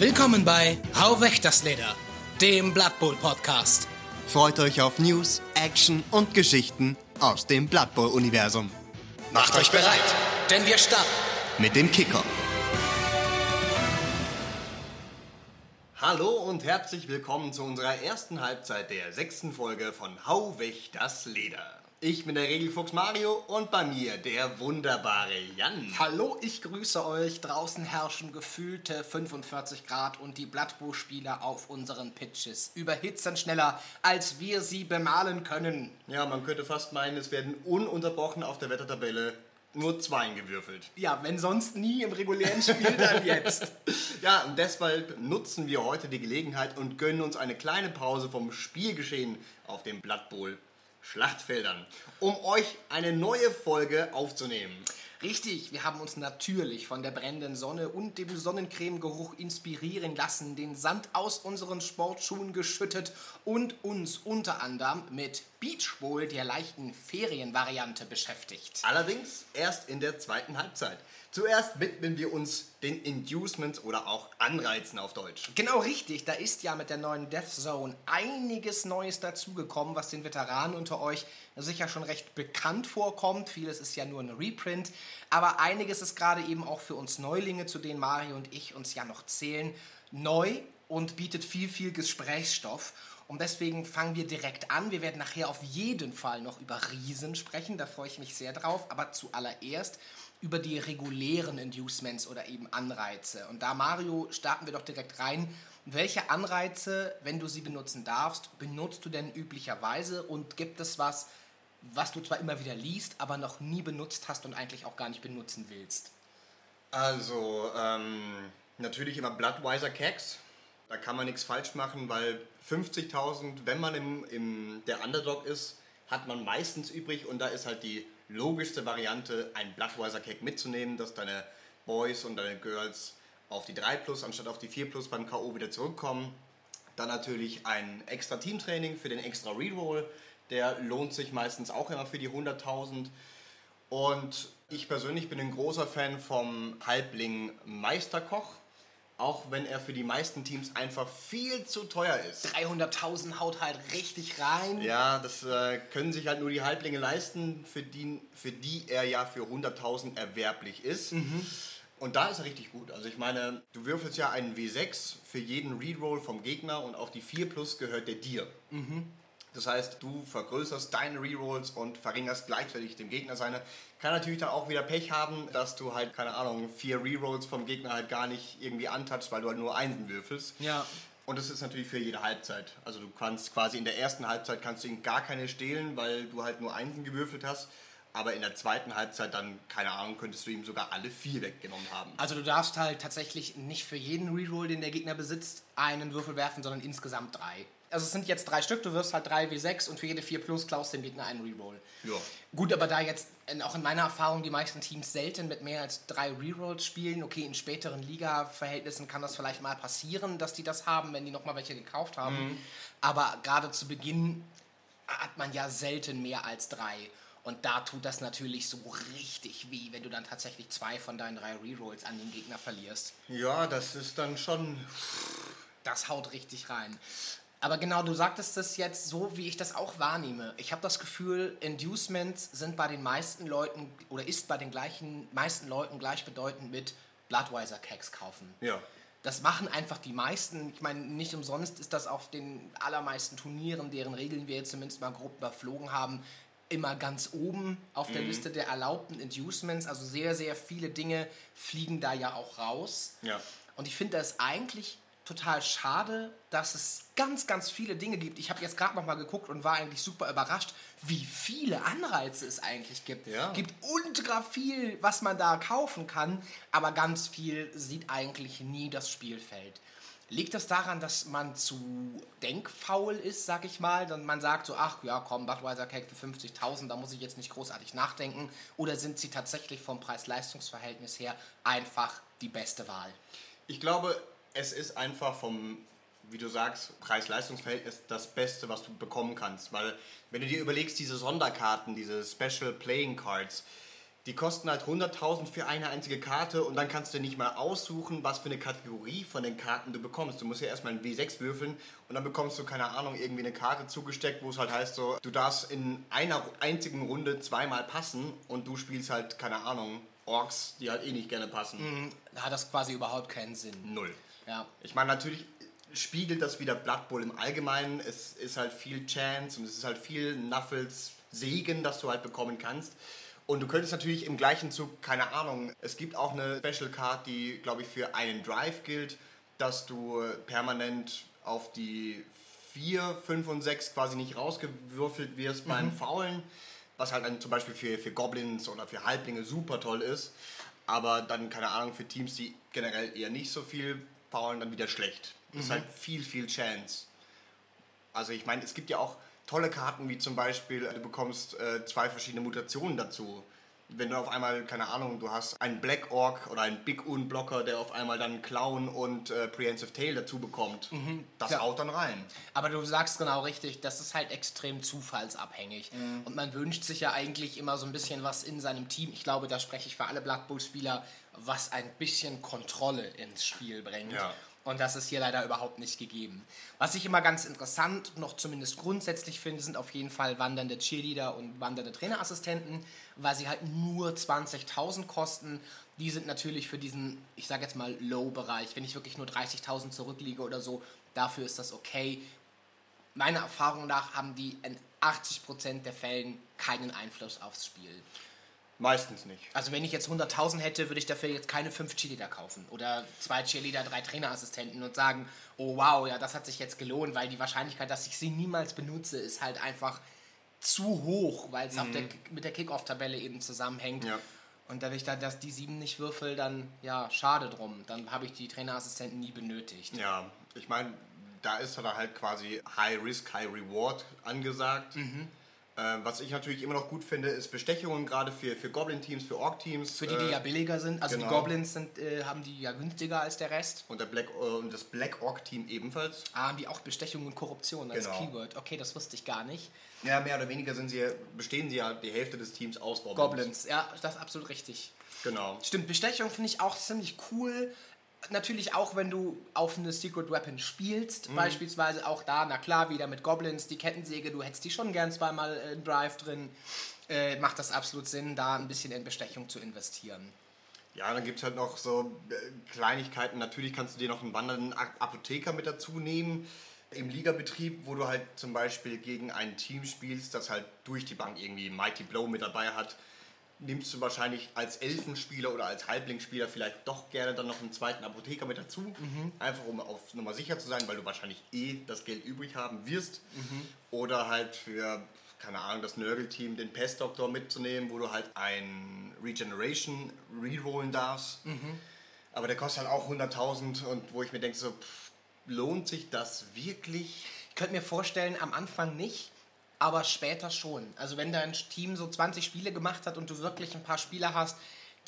Willkommen bei Hau weg das Leder, dem Blood Bowl Podcast. Freut euch auf News, Action und Geschichten aus dem Blood Bowl Universum. Macht euch bereit, denn wir starten. Mit dem Kicker. Hallo und herzlich willkommen zu unserer ersten Halbzeit der sechsten Folge von Hau weg das Leder. Ich bin der Regelfuchs Mario und bei mir der wunderbare Jan. Hallo, ich grüße euch. Draußen herrschen gefühlte 45 Grad und die Blattbuchspieler auf unseren Pitches überhitzen schneller, als wir sie bemalen können. Ja, man könnte fast meinen, es werden ununterbrochen auf der Wettertabelle nur Zweien gewürfelt. Ja, wenn sonst nie im regulären Spiel, dann jetzt. ja, und deshalb nutzen wir heute die Gelegenheit und gönnen uns eine kleine Pause vom Spielgeschehen auf dem Blood Bowl Schlachtfeldern, um euch eine neue Folge aufzunehmen. Richtig, wir haben uns natürlich von der brennenden Sonne und dem Sonnencremegeruch inspirieren lassen, den Sand aus unseren Sportschuhen geschüttet und uns unter anderem mit Beach Bowl, der leichten Ferienvariante, beschäftigt. Allerdings erst in der zweiten Halbzeit. Zuerst widmen wir uns den Inducements oder auch Anreizen auf Deutsch. Genau richtig, da ist ja mit der neuen Death Zone einiges Neues dazugekommen, was den Veteranen unter euch sicher schon recht bekannt vorkommt. Vieles ist ja nur ein Reprint, aber einiges ist gerade eben auch für uns Neulinge, zu denen Mario und ich uns ja noch zählen, neu und bietet viel, viel Gesprächsstoff. Und deswegen fangen wir direkt an. Wir werden nachher auf jeden Fall noch über Riesen sprechen, da freue ich mich sehr drauf. Aber zuallererst über die regulären Inducements oder eben Anreize. Und da, Mario, starten wir doch direkt rein. Welche Anreize, wenn du sie benutzen darfst, benutzt du denn üblicherweise und gibt es was, was du zwar immer wieder liest, aber noch nie benutzt hast und eigentlich auch gar nicht benutzen willst? Also, ähm, natürlich immer Bloodwiser Keks. Da kann man nichts falsch machen, weil 50.000, wenn man im, im, der Underdog ist, hat man meistens übrig und da ist halt die logischste Variante, einen Bloodwiser Cake mitzunehmen, dass deine Boys und deine Girls auf die 3 Plus anstatt auf die 4 Plus beim K.O. wieder zurückkommen. Dann natürlich ein extra Teamtraining für den extra Reroll. Der lohnt sich meistens auch immer für die 100.000. Und ich persönlich bin ein großer Fan vom Halbling Meisterkoch auch wenn er für die meisten Teams einfach viel zu teuer ist. 300.000 haut halt richtig rein. Ja, das äh, können sich halt nur die Halblinge leisten, für die, für die er ja für 100.000 erwerblich ist. Mhm. Und da ist er richtig gut. Also ich meine, du würfelst ja einen W6 für jeden Reroll vom Gegner und auf die 4 Plus gehört der dir. Mhm. Das heißt, du vergrößerst deine Rerolls und verringerst gleichzeitig dem Gegner seine. Kann natürlich dann auch wieder Pech haben, dass du halt, keine Ahnung, vier Rerolls vom Gegner halt gar nicht irgendwie antatschst, weil du halt nur Einsen würfelst. Ja. Und das ist natürlich für jede Halbzeit. Also du kannst quasi in der ersten Halbzeit kannst du ihn gar keine stehlen, weil du halt nur Einsen gewürfelt hast. Aber in der zweiten Halbzeit dann, keine Ahnung, könntest du ihm sogar alle vier weggenommen haben. Also du darfst halt tatsächlich nicht für jeden Reroll, den der Gegner besitzt, einen Würfel werfen, sondern insgesamt drei also es sind jetzt drei Stück, du wirst halt drei wie sechs und für jede vier plus klaust dem Gegner einen Reroll. Ja. Gut, aber da jetzt auch in meiner Erfahrung die meisten Teams selten mit mehr als drei Rerolls spielen, okay, in späteren Liga-Verhältnissen kann das vielleicht mal passieren, dass die das haben, wenn die nochmal welche gekauft haben. Mhm. Aber gerade zu Beginn hat man ja selten mehr als drei. Und da tut das natürlich so richtig weh, wenn du dann tatsächlich zwei von deinen drei Rerolls an den Gegner verlierst. Ja, das ist dann schon. Das haut richtig rein. Aber genau, du sagtest das jetzt so, wie ich das auch wahrnehme. Ich habe das Gefühl, Inducements sind bei den meisten Leuten oder ist bei den gleichen meisten Leuten gleichbedeutend mit Bloodwiser Cakes kaufen. Ja. Das machen einfach die meisten. Ich meine, nicht umsonst ist das auf den allermeisten Turnieren, deren Regeln wir jetzt zumindest mal grob überflogen haben, immer ganz oben auf der mhm. Liste der erlaubten Inducements. Also sehr, sehr viele Dinge fliegen da ja auch raus. Ja. Und ich finde das eigentlich total schade, dass es ganz, ganz viele Dinge gibt. Ich habe jetzt gerade noch mal geguckt und war eigentlich super überrascht, wie viele Anreize es eigentlich gibt. Es ja. gibt ultra viel, was man da kaufen kann, aber ganz viel sieht eigentlich nie das Spielfeld. Liegt das daran, dass man zu denkfaul ist, sag ich mal? Dann man sagt so, ach ja, komm, Budweiser Cake für 50.000, da muss ich jetzt nicht großartig nachdenken. Oder sind sie tatsächlich vom Preis-Leistungs-Verhältnis her einfach die beste Wahl? Ich glaube, es ist einfach vom, wie du sagst, Preis-Leistungs-Verhältnis das Beste, was du bekommen kannst. Weil, wenn du dir überlegst, diese Sonderkarten, diese Special Playing Cards, Die kosten halt 100.000 für eine einzige Karte und dann kannst du nicht mal aussuchen, was für eine Kategorie von den Karten du bekommst. Du musst ja erstmal ein W6 würfeln und dann bekommst du, keine Ahnung, irgendwie eine Karte zugesteckt, wo es halt heißt so, du darfst in einer einzigen Runde zweimal passen und du spielst halt, keine Ahnung, Orks, die halt eh nicht gerne passen. Da hat das quasi überhaupt keinen Sinn. Null. Ja. Ich meine, natürlich spiegelt das wieder Blood Bowl im Allgemeinen. Es ist halt viel Chance und es ist halt viel Nuffels Segen, das du halt bekommen kannst. Und du könntest natürlich im gleichen Zug, keine Ahnung, es gibt auch eine Special Card, die, glaube ich, für einen Drive gilt, dass du permanent auf die 4, 5 und 6 quasi nicht rausgewürfelt wirst beim Faulen, was halt dann zum Beispiel für, für Goblins oder für Halblinge super toll ist. Aber dann, keine Ahnung, für Teams, die generell eher nicht so viel faulen, dann wieder schlecht. Das ist halt viel, viel Chance. Also ich meine, es gibt ja auch tolle Karten, wie zum Beispiel, du bekommst äh, zwei verschiedene Mutationen dazu. Wenn du auf einmal, keine Ahnung, du hast einen Black Orc oder einen Big Un Blocker, der auf einmal dann Clown und äh, Prehensive Tail dazu bekommt, das Ja. haut dann rein. Aber du sagst genau richtig, das ist halt extrem zufallsabhängig. Und man wünscht sich ja eigentlich immer so ein bisschen was in seinem Team. Ich glaube, da spreche ich für alle Blood Bowl-Spieler, was ein bisschen Kontrolle ins Spiel bringt. Ja. Und das ist hier leider überhaupt nicht gegeben. Was ich immer ganz interessant, noch zumindest grundsätzlich finde, sind auf jeden Fall wandernde Cheerleader und wandernde Trainerassistenten, weil sie halt nur 20.000 kosten. Die sind natürlich für diesen, ich sage jetzt mal, Low-Bereich. Wenn ich wirklich nur 30.000 zurückliege oder so, dafür ist das okay. Meiner Erfahrung nach haben die in 80% der Fällen keinen Einfluss aufs Spiel. Meistens nicht. Also wenn ich jetzt 100.000 hätte, würde ich dafür jetzt keine 5 Cheerleader kaufen. Oder zwei Cheerleader, drei Trainerassistenten und sagen, oh wow, ja, das hat sich jetzt gelohnt, weil die Wahrscheinlichkeit, dass ich sie niemals benutze, ist halt einfach zu hoch, weil es der, mit der Kickoff-Tabelle eben zusammenhängt. Ja. Und da- dass die sieben nicht würfel, dann ja, schade drum. Dann habe ich die Trainerassistenten nie benötigt. Ja, ich meine, da ist dann halt quasi High Risk, High Reward angesagt. Mhm. Äh, was ich natürlich immer noch gut finde, ist Bestechungen, gerade für, für Goblin-Teams, für Orc-Teams. Für die, die äh, ja billiger sind, also genau. die Goblins sind, äh, haben die ja günstiger als der Rest. und, der Black, äh, und das Black Orc-Team ebenfalls. Ah, haben die auch Bestechung und Korruption als Genau. Keyword. Okay, das wusste ich gar nicht. Ja, mehr oder weniger sind sie, bestehen sie ja die Hälfte des Teams aus Goblins. Goblins, ja, das ist absolut richtig. Genau. Stimmt, Bestechung finde ich auch ziemlich cool. Natürlich auch, wenn du auf eine Secret Weapon spielst, beispielsweise auch da, na klar, wieder mit Goblins, die Kettensäge, du hättest die schon gern zweimal in Drive drin, äh, macht das absolut Sinn, da ein bisschen in Bestechung zu investieren. Ja, dann gibt es halt noch so äh, Kleinigkeiten. Natürlich kannst du dir noch einen wandernden Apotheker mit dazu nehmen. Im Ligabetrieb, wo du halt zum Beispiel gegen ein Team spielst, das halt durch die Bank irgendwie Mighty Blow mit dabei hat, nimmst du wahrscheinlich als Elfenspieler oder als Halblingsspieler vielleicht doch gerne dann noch einen zweiten Apotheker mit dazu. Einfach um auf Nummer sicher zu sein, weil du wahrscheinlich eh das Geld übrig haben wirst. Oder halt für, keine Ahnung, das Nörgel-Team den Pestdoktor mitzunehmen, wo du halt ein Regeneration rerollen darfst. Aber der kostet halt auch 100.000 und wo ich mir denke, so, pff, lohnt sich das wirklich? Ich könnte mir vorstellen, am Anfang nicht, aber später schon. Also wenn dein Team so 20 Spiele gemacht hat und du wirklich ein paar Spieler hast,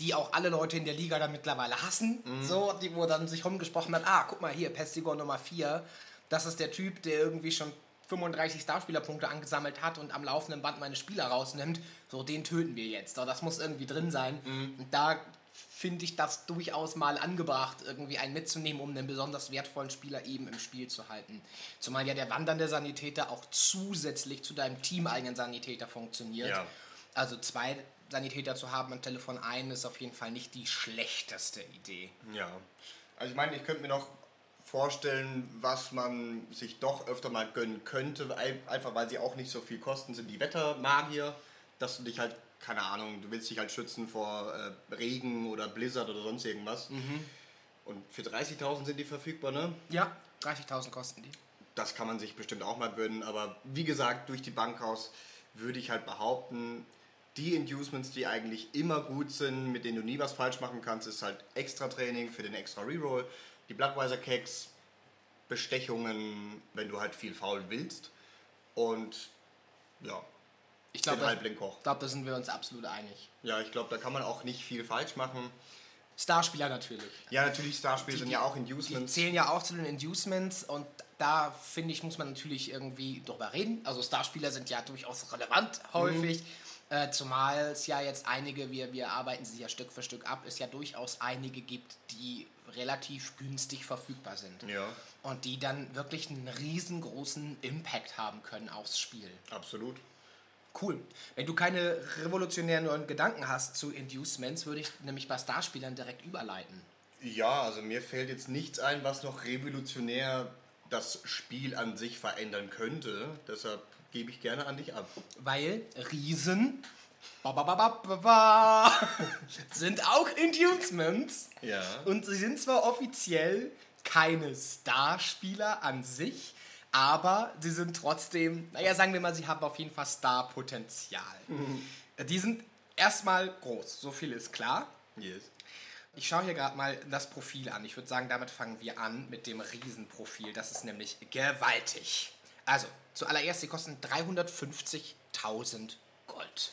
die auch alle Leute in der Liga dann mittlerweile hassen, so, die, wo dann sich rumgesprochen hat, ah, guck mal hier, Pestigor Nummer 4, das ist der Typ, der irgendwie schon 35 Starspielerpunkte angesammelt hat und am laufenden Band meine Spieler rausnimmt, so, den töten wir jetzt. So, das muss irgendwie drin sein. Und da finde ich das durchaus mal angebracht, irgendwie einen mitzunehmen, um einen besonders wertvollen Spieler eben im Spiel zu halten. Zumal ja der wandernde Sanitäter auch zusätzlich zu deinem teameigenen Sanitäter funktioniert. Ja. Also zwei Sanitäter zu haben anstelle von einem ist auf jeden Fall nicht die schlechteste Idee. Ja. Also ich meine, ich könnte mir noch vorstellen, was man sich doch öfter mal gönnen könnte, ei- einfach weil sie auch nicht so viel kosten, sind die Wettermagier, dass du dich halt, keine Ahnung, du willst dich halt schützen vor äh, Regen oder Blizzard oder sonst irgendwas. Und für 30.000 sind die verfügbar, ne? Ja, 30.000 kosten die. Das kann man sich bestimmt auch mal gönnen, aber wie gesagt, durch die Bank raus würde ich halt behaupten, die Inducements, die eigentlich immer gut sind, mit denen du nie was falsch machen kannst, ist halt extra Training für den extra Reroll, die Bloodweiser Keks, Bestechungen, wenn du halt viel faul willst und ja, Ich den glaube, Halblingkoch. glaub, da sind wir uns absolut einig. Ja, ich glaube, da kann man auch nicht viel falsch machen. Starspieler natürlich. Ja, natürlich, Starspiele sind ja auch Die Inducements. zählen ja auch zu den Inducements und da finde ich, muss man natürlich irgendwie drüber reden. Also Starspieler sind ja durchaus relevant häufig. Äh, zumal es ja jetzt einige, wir, wir arbeiten sie ja Stück für Stück ab, es ja durchaus einige gibt, die relativ günstig verfügbar sind. Ja. Und die dann wirklich einen riesengroßen Impact haben können aufs Spiel. Absolut. Cool. Wenn du keine revolutionären neuen Gedanken hast zu Inducements, würde ich nämlich bei Starspielern direkt überleiten. Ja, also mir fällt jetzt nichts ein, was noch revolutionär das Spiel an sich verändern könnte. Deshalb gebe ich gerne an dich ab. Weil Riesen ba, ba, ba, sind auch Inducements. Ja. Und sie sind zwar offiziell keine Starspieler an sich, aber sie sind trotzdem, naja, sagen wir mal, sie haben auf jeden Fall Star-Potenzial. Die sind erstmal groß, so viel ist klar. Yes. Ich schaue hier gerade mal das Profil an. Ich würde sagen, damit fangen wir an mit dem Riesenprofil. Das ist nämlich gewaltig. Also, zuallererst, sie kosten 350.000 Gold.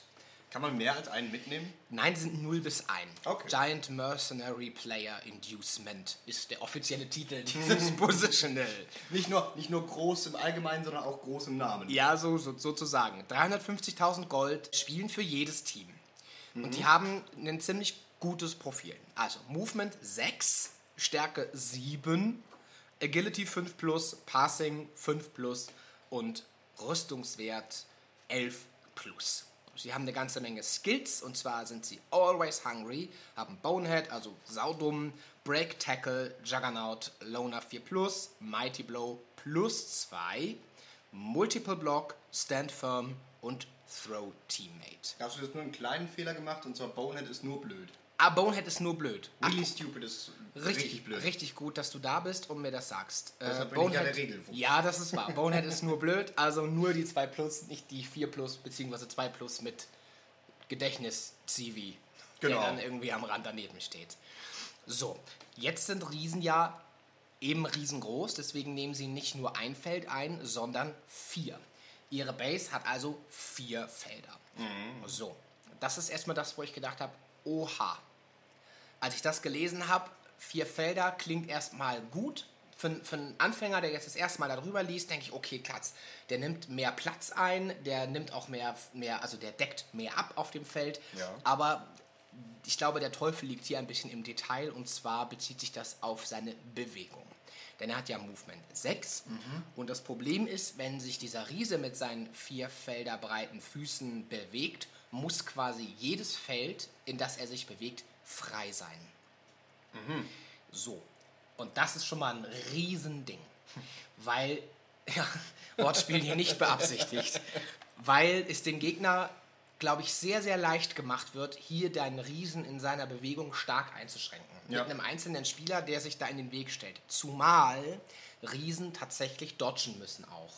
Kann man mehr als einen mitnehmen? Nein, die sind 0 bis 1. Okay. Giant Mercenary Player Inducement ist der offizielle Titel dieses Positional. Nicht nur, nicht nur groß im Allgemeinen, sondern auch groß im Namen. Ja, so, so, sozusagen. 350.000 Gold spielen für jedes Team. Und die haben ein ziemlich gutes Profil. Also Movement 6, Stärke 7, Agility 5 plus, Passing 5 plus und Rüstungswert 11 plus. Sie haben eine ganze Menge Skills und zwar sind sie Always Hungry, haben Bonehead, also saudumm, Break Tackle, Juggernaut, Loner 4 plus, Mighty Blow plus 2, Multiple Block, Stand Firm und Throw Teammate. Da hast du jetzt nur einen kleinen Fehler gemacht und zwar Bonehead ist nur blöd. Ah, Bonehead ist nur blöd. Ach, Really stupid ist Richtig, richtig blöd. richtig gut, dass du da bist und mir das sagst. Äh, Regelfuchs. ja, das ist wahr. Bonehead ist nur blöd, also nur die 2 Plus, nicht die 4 Plus, beziehungsweise 2 Plus mit Gedächtnis-CV, Genau. der dann irgendwie am Rand daneben steht. So, jetzt sind Riesen ja eben riesengroß, deswegen nehmen sie nicht nur ein Feld ein, sondern vier. Ihre Base hat also vier Felder. Mhm. So, das ist erstmal das, wo ich gedacht habe, oha, als ich das gelesen habe, vier Felder klingt erstmal gut. Für, für einen Anfänger, der jetzt das erste Mal darüber liest, denke ich, okay, Platz. Der nimmt mehr Platz ein, der nimmt auch mehr, mehr, also der deckt mehr ab auf dem Feld. Ja. Aber ich glaube, der Teufel liegt hier ein bisschen im Detail und zwar bezieht sich das auf seine Bewegung. Denn er hat ja Movement 6 und das Problem ist, wenn sich dieser Riese mit seinen vier Felder breiten Füßen bewegt, muss quasi jedes Feld, in das er sich bewegt, frei sein. So. Und das ist schon mal ein Riesending. Weil, ja, Wortspiel hier nicht beabsichtigt. Weil es dem Gegner, glaube ich, sehr, sehr leicht gemacht wird, hier deinen Riesen in seiner Bewegung stark einzuschränken. Ja. Mit einem einzelnen Spieler, der sich da in den Weg stellt. Zumal Riesen tatsächlich dodgen müssen auch.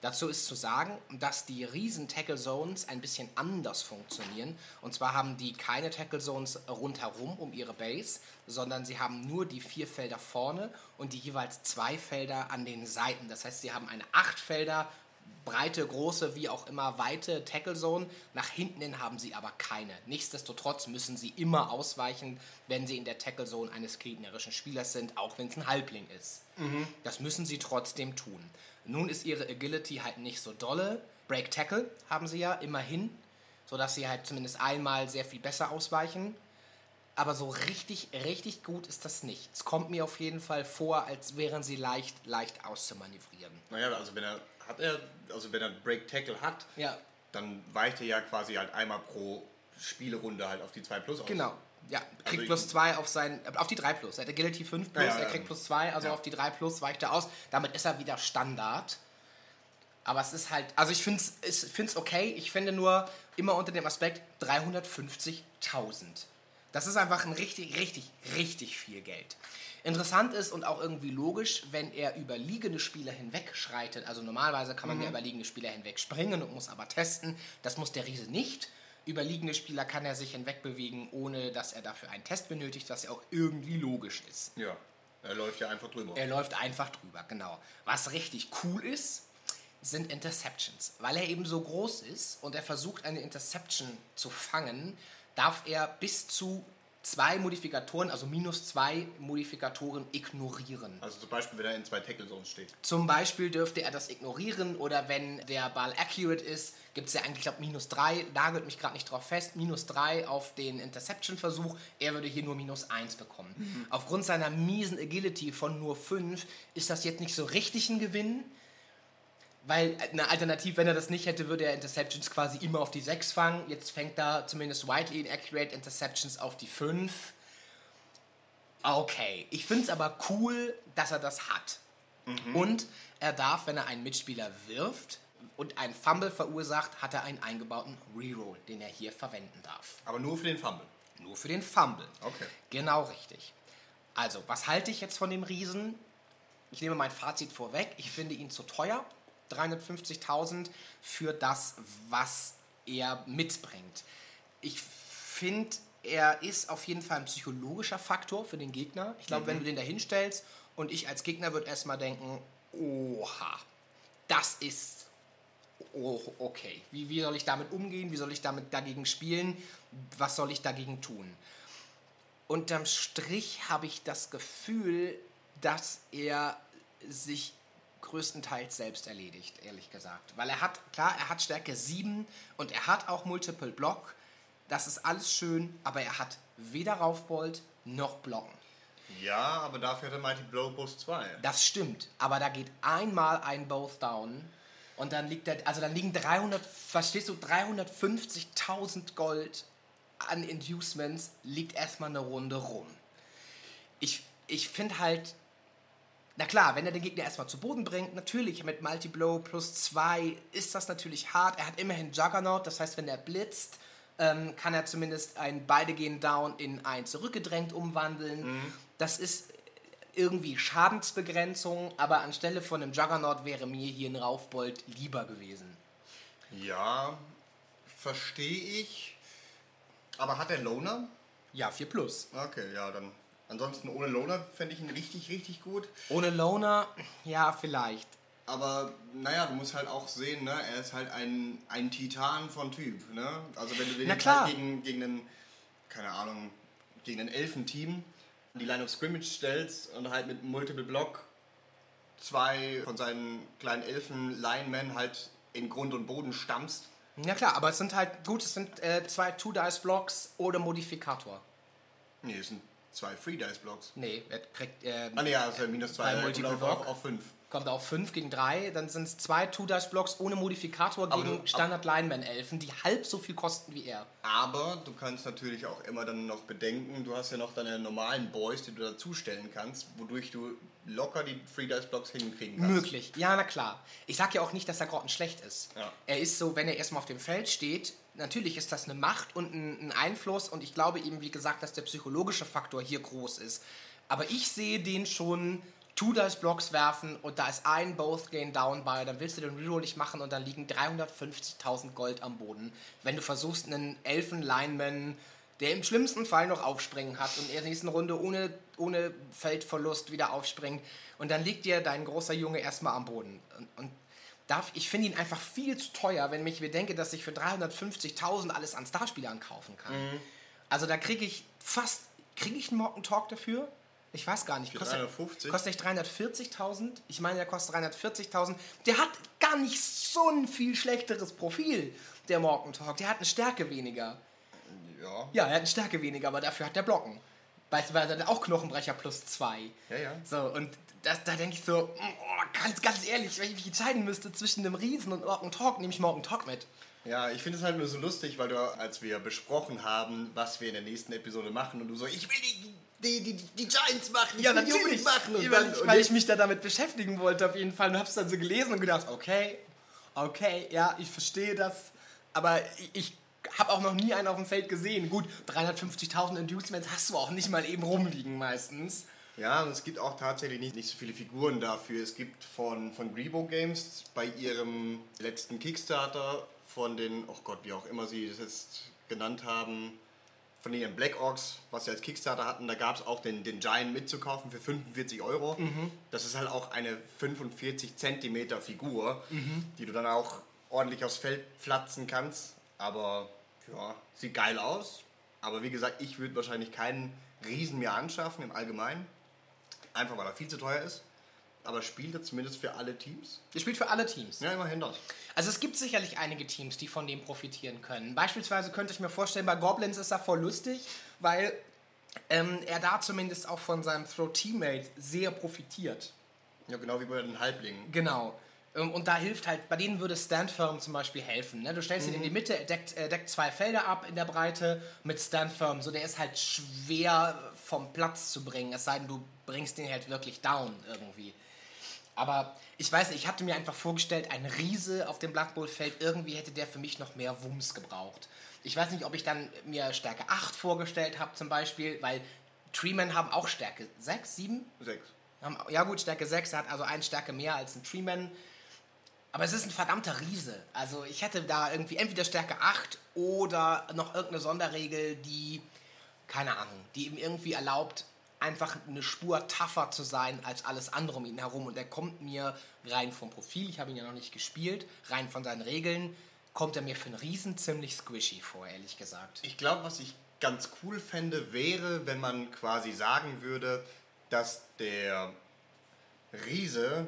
Dazu ist zu sagen, dass die Riesen-Tackle-Zones ein bisschen anders funktionieren. Und zwar haben die keine Tackle-Zones rundherum um ihre Base, sondern sie haben nur die vier Felder vorne und die jeweils zwei Felder an den Seiten. Das heißt, sie haben eine acht Felder breite, große, wie auch immer weite Tackle-Zone. Nach hinten hin haben sie aber keine. Nichtsdestotrotz müssen sie immer ausweichen, wenn sie in der Tackle-Zone eines gegnerischen Spielers sind, auch wenn es ein Halbling ist. Das müssen sie trotzdem tun. Nun ist ihre Agility halt nicht so dolle. Break Tackle haben sie ja immerhin, sodass sie halt zumindest einmal sehr viel besser ausweichen. Aber so richtig, richtig gut ist das nicht. Es kommt mir auf jeden Fall vor, als wären sie leicht, leicht auszumanövrieren. Naja, also wenn er hat er, also wenn er Break Tackle hat, Ja, dann weicht er ja quasi halt einmal pro Spielerunde halt auf die 2 Plus aus. Genau. Ja, kriegt Also plus 2 auf sein, äh, auf die 3 plus. Er hat Agility 5 plus, Ja, ja, er kriegt plus 2, also auf die 3 plus weicht er aus. Damit ist er wieder Standard. Aber es ist halt, also ich finde es okay. Ich finde nur immer unter dem Aspekt 350.000. Das ist einfach ein richtig, richtig, richtig viel Geld. Interessant ist und auch irgendwie logisch, wenn er über liegende Spieler hinweg schreitet. Also normalerweise kann man ja über liegende Spieler hinweg springen und muss aber testen. Das muss der Riese nicht. Über liegende Spieler kann er sich hinwegbewegen, ohne dass er dafür einen Test benötigt, was ja auch irgendwie logisch ist. Ja, er läuft ja einfach drüber. Er läuft einfach drüber, genau. Was richtig cool ist, sind Interceptions. Weil er eben so groß ist und er versucht, eine Interception zu fangen, darf er bis zu zwei Modifikatoren, also minus zwei Modifikatoren ignorieren. Also zum Beispiel, wenn er in zwei Tackle Zones steht. Zum Beispiel dürfte er das ignorieren oder wenn der Ball accurate ist, gibt es ja eigentlich, glaube minus drei, nagelt mich gerade nicht drauf fest, minus drei auf den Interception-Versuch. Er würde hier nur minus eins bekommen. Aufgrund seiner miesen Agility von nur fünf ist das jetzt nicht so richtig ein Gewinn. Weil eine Alternative, wenn er das nicht hätte, würde er Interceptions quasi immer auf die 6 fangen. Jetzt fängt er zumindest widely inaccurate Interceptions auf die 5. Okay, ich finde es aber cool, dass er das hat. Und er darf, wenn er einen Mitspieler wirft und einen Fumble verursacht, hat er einen eingebauten Reroll, den er hier verwenden darf. Aber nur für den Fumble. Nur für den Fumble. Okay. Genau richtig. Also, was halte ich jetzt von dem Riesen? Ich nehme mein Fazit vorweg. Ich finde ihn zu teuer. 350.000 für das, was er mitbringt. Ich finde, er ist auf jeden Fall ein psychologischer Faktor für den Gegner. Ich glaube, wenn du den da hinstellst und ich als Gegner würde erstmal denken, oha, das ist oh, okay. Wie, wie soll ich damit umgehen? Wie soll ich damit dagegen spielen? Was soll ich dagegen tun? Unterm Strich habe ich das Gefühl, dass er sich größtenteils selbst erledigt, ehrlich gesagt. Weil er hat, klar, er hat Stärke 7 und er hat auch Multiple Block. Das ist alles schön, aber er hat weder Raufbold noch Blocken. Ja, aber dafür hat er Mighty Blow Boost 2. Das stimmt, aber da geht einmal ein Both down und dann liegt der, also dann liegen 300, verstehst du, 350.000 Gold an Inducements, liegt erstmal eine Runde rum. Ich, ich finde halt, na klar, wenn er den Gegner erstmal zu Boden bringt, natürlich mit Multi-Blow plus 2 ist das natürlich hart. Er hat immerhin Juggernaut, das heißt, wenn er blitzt, ähm, kann er zumindest ein beide gehen down in ein zurückgedrängt umwandeln. Das ist irgendwie Schadensbegrenzung, aber anstelle von einem Juggernaut wäre mir hier ein Raufbold lieber gewesen. Ja, verstehe ich. Aber hat er Loner? Ja, 4 plus. Okay, ja, dann. Ansonsten ohne Loner fände ich ihn richtig, richtig gut. Ohne Loner, ja, vielleicht. Aber naja, du musst halt auch sehen, ne? er ist halt ein, ein Titan von Typ. Ne? Also wenn du den halt gegen, gegen einen, keine Ahnung, gegen ein Elfenteam die Line of Scrimmage stellst und halt mit Multiple Block zwei von seinen kleinen Elfen-Linemen halt in Grund und Boden stammst. Ja klar, aber es sind halt, gut, es sind äh, zwei Two-Dice-Blocks ohne Modifikator. Nee, es sind zwei Free-Dice-Blocks. Nee, er kriegt, äh, Ah nee, also minus zwei, Bei äh, Multiple Block? auf, auf fünf. Kommt auf 5 gegen 3, dann sind es zwei Two-Dice-Blocks ohne Modifikator Aber gegen Standard-Lineman-Elfen, die halb so viel kosten wie er. Aber du kannst natürlich auch immer dann noch bedenken, du hast ja noch deine normalen Boys, die du dazustellen kannst, wodurch du locker die Free Dice Blocks hinkriegen kannst. Möglich, ja, na klar. Ich sag ja auch nicht, dass er Grotten schlecht ist. Ja. Er ist so, wenn er erstmal auf dem Feld steht, natürlich ist das eine Macht und ein, ein Einfluss und ich glaube eben, wie gesagt, dass der psychologische Faktor hier groß ist. Aber ich sehe den schon Two Dice Blocks werfen und da ist ein Both Gain Down bei, dann willst du den Reroll nicht machen und dann liegen 350.000 Gold am Boden. Wenn du versuchst, einen Elfen-Lineman, der im schlimmsten Fall noch aufspringen hat und in der nächsten Runde ohne, ohne Feldverlust wieder aufspringt und dann liegt dir dein großer Junge erstmal am Boden. Und, und darf, ich finde ihn einfach viel zu teuer, wenn ich mir denke, dass ich für 350.000 alles an Starspielern kaufen kann. Also da kriege ich fast, kriege ich einen Mocken Talk dafür? Ich weiß gar nicht. Für Kostet, 350? kostet echt 340.000? Ich meine, der kostet 340.000. Der hat gar nicht so ein viel schlechteres Profil, der Morgen Talk. Der hat eine Stärke weniger. Ja. Ja, er hat eine Stärke weniger, aber dafür hat der Blocken. Beispielsweise hat er auch Knochenbrecher plus zwei. Ja, ja. So, und das, da denke ich so, oh, ganz, ganz ehrlich, wenn ich mich entscheiden müsste zwischen einem Riesen und Morgen Talk, nehme ich Morgen Talk mit. Ja, ich finde es halt nur so lustig, weil du, als wir besprochen haben, was wir in der nächsten Episode machen, und du so, ich will die, die, die, die Giants machen, will die Jungs machen. Und weil, dann, ich, und weil ich mich da damit beschäftigen wollte auf jeden Fall und hab's dann so gelesen und gedacht, okay, okay, ja, ich verstehe das, aber ich, ich habe auch noch nie einen auf dem Feld gesehen. Gut, 350.000 Inducements hast du auch nicht mal eben rumliegen meistens. Ja, und es gibt auch tatsächlich nicht, nicht so viele Figuren dafür. Es gibt von, von Grebo Games bei ihrem letzten Kickstarter von den, oh Gott, wie auch immer sie das jetzt genannt haben, von ihren Black Orcs, was sie als Kickstarter hatten, da gab es auch den, den Giant mitzukaufen für 45 Euro. Das ist halt auch eine 45 Zentimeter Figur, die du dann auch ordentlich aufs Feld pflanzen kannst. Aber ja, sieht geil aus. Aber wie gesagt, ich würde wahrscheinlich keinen Riesen mehr anschaffen im Allgemeinen. Einfach weil er viel zu teuer ist. Aber spielt er zumindest für alle Teams? Er spielt für alle Teams. Ja, immerhin das. Also es gibt sicherlich einige Teams, die von dem profitieren können. Beispielsweise könnte ich mir vorstellen, bei Goblins ist er voll lustig, weil ähm, er da zumindest auch von seinem Throw-Teammate sehr profitiert. Ja, genau wie bei den Halblingen. Genau. Ähm, Und da hilft halt, bei denen würde Stand Firm zum Beispiel helfen. Ne? Du stellst ihn in die Mitte, er deckt, deckt zwei Felder ab in der Breite mit Stand Firm. So, der ist halt schwer vom Platz zu bringen, es sei denn, du bringst den halt wirklich down irgendwie. Aber ich weiß nicht, ich hatte mir einfach vorgestellt, ein Riese auf dem Blood Bowl Feld, irgendwie hätte der für mich noch mehr Wumms gebraucht. Ich weiß nicht, ob ich dann mir Stärke 8 vorgestellt habe zum Beispiel, weil Treemen haben auch Stärke 6, 7? Sechs. Haben- Ja gut, Stärke 6 hat also eine Stärke mehr als ein Treeman. Aber es ist ein verdammter Riese. Also ich hätte da irgendwie entweder Stärke 8 oder noch irgendeine Sonderregel, die, keine Ahnung, die ihm irgendwie erlaubt, einfach eine Spur tougher zu sein als alles andere um ihn herum. Und er kommt mir rein vom Profil, ich habe ihn ja noch nicht gespielt, rein von seinen Regeln, kommt er mir für einen Riesen ziemlich squishy vor, ehrlich gesagt. Ich glaube, was ich ganz cool fände, wäre, wenn man quasi sagen würde, dass der Riese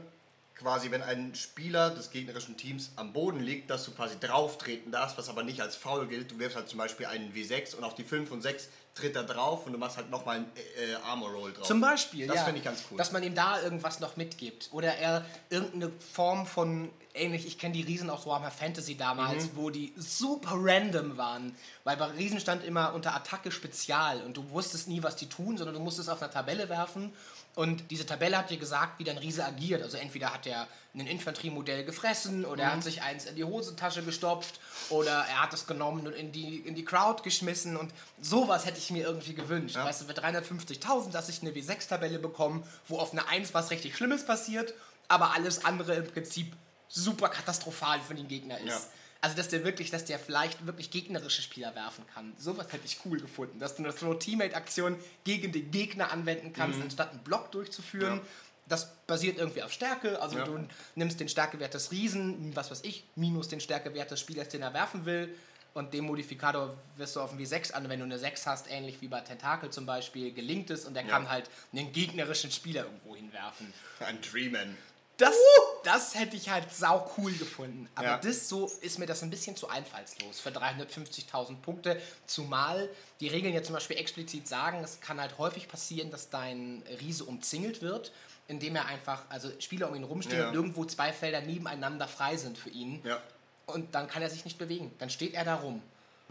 quasi, wenn ein Spieler des gegnerischen Teams am Boden liegt, dass du quasi drauf treten darfst, was aber nicht als Foul gilt. Du wirfst halt zum Beispiel einen W6 und auf die 5 und 6 tritt er drauf und du machst halt nochmal einen äh, Armor Roll drauf. Zum Beispiel, Das ja. finde ich ganz cool. Dass man ihm da irgendwas noch mitgibt. Oder er irgendeine Form von, ähnlich, ich kenne die Riesen aus Warhammer Fantasy damals, Mhm. wo die super random waren. Weil bei Riesen stand immer unter Attacke Spezial und du wusstest nie, was die tun, sondern du musstest auf einer Tabelle werfen. Und diese Tabelle hat dir gesagt, wie dein Riese agiert. Also entweder hat er ein Infanteriemodell gefressen oder Mhm. er hat sich eins in die Hosentasche gestopft oder er hat es genommen und in die, in die Crowd geschmissen und sowas hätte ich mir irgendwie gewünscht. Ja. Weißt du, für 350.000, dass ich eine W6-Tabelle bekomme, wo auf eine 1 was richtig Schlimmes passiert, aber alles andere im Prinzip super katastrophal für den Gegner ist. Ja. Also, dass der wirklich, dass der vielleicht wirklich gegnerische Spieler werfen kann. Sowas hätte ich cool gefunden. Dass du eine Throw-Teammate-Aktion gegen den Gegner anwenden kannst, anstatt einen Block durchzuführen. Mhm. Ja. Das basiert irgendwie auf Stärke. Also Ja. du nimmst den Stärkewert des Riesen, was weiß ich, minus den Stärkewert des Spielers, den er werfen will. Und den Modifikator wirst du auf den W6 an. Wenn du eine 6 hast, ähnlich wie bei Tentakel zum Beispiel, gelingt es und er Ja. kann halt einen gegnerischen Spieler irgendwo hinwerfen. Ein Treeman. Das, das hätte ich halt sau cool gefunden. Aber Ja. das so ist mir das ein bisschen zu einfallslos für 350.000 Punkte. Zumal die Regeln ja zum Beispiel explizit sagen, es kann halt häufig passieren, dass dein Riese umzingelt wird, indem er einfach, also Spieler um ihn rumstehen Ja. und irgendwo zwei Felder nebeneinander frei sind für ihn. Ja. Und dann kann er sich nicht bewegen. Dann steht er da rum.